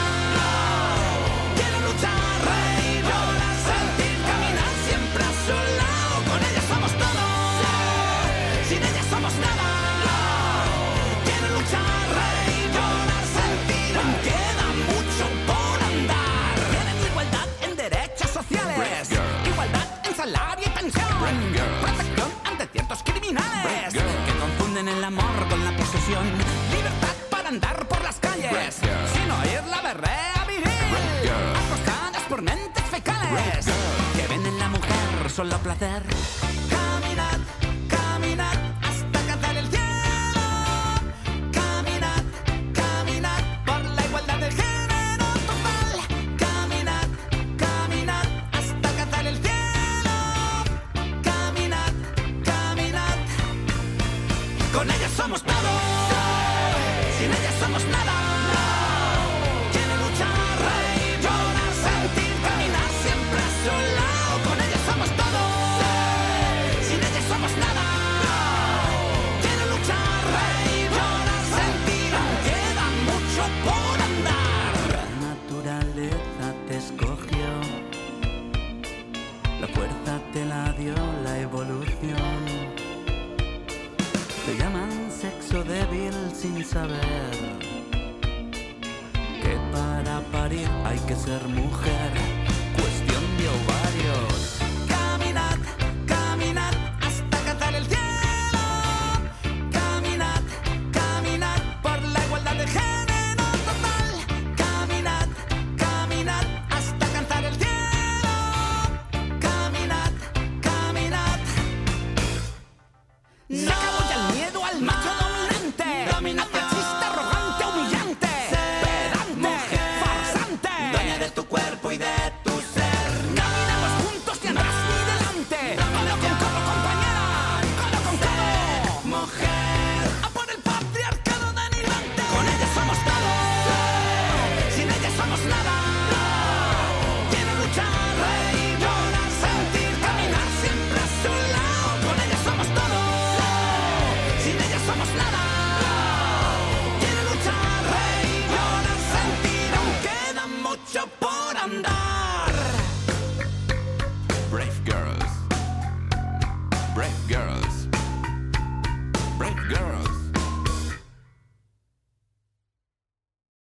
Speaker 5: Quiero luchar, reír, llorar, sentir, caminar siempre a su lado. Con ellas somos todo. Sin ellas somos nada. Quiero luchar, reír, llorar, sentir. Aún queda mucho por andar. Quieren igualdad en derechos sociales. Igualdad en salario y pensión. Protección ante ciertos criminales que confunden el amor con la posesión. Andar por las calles. Sin oír la berrea viril. Acostadas por mentes fecales. Que ven en la mujer solo placer.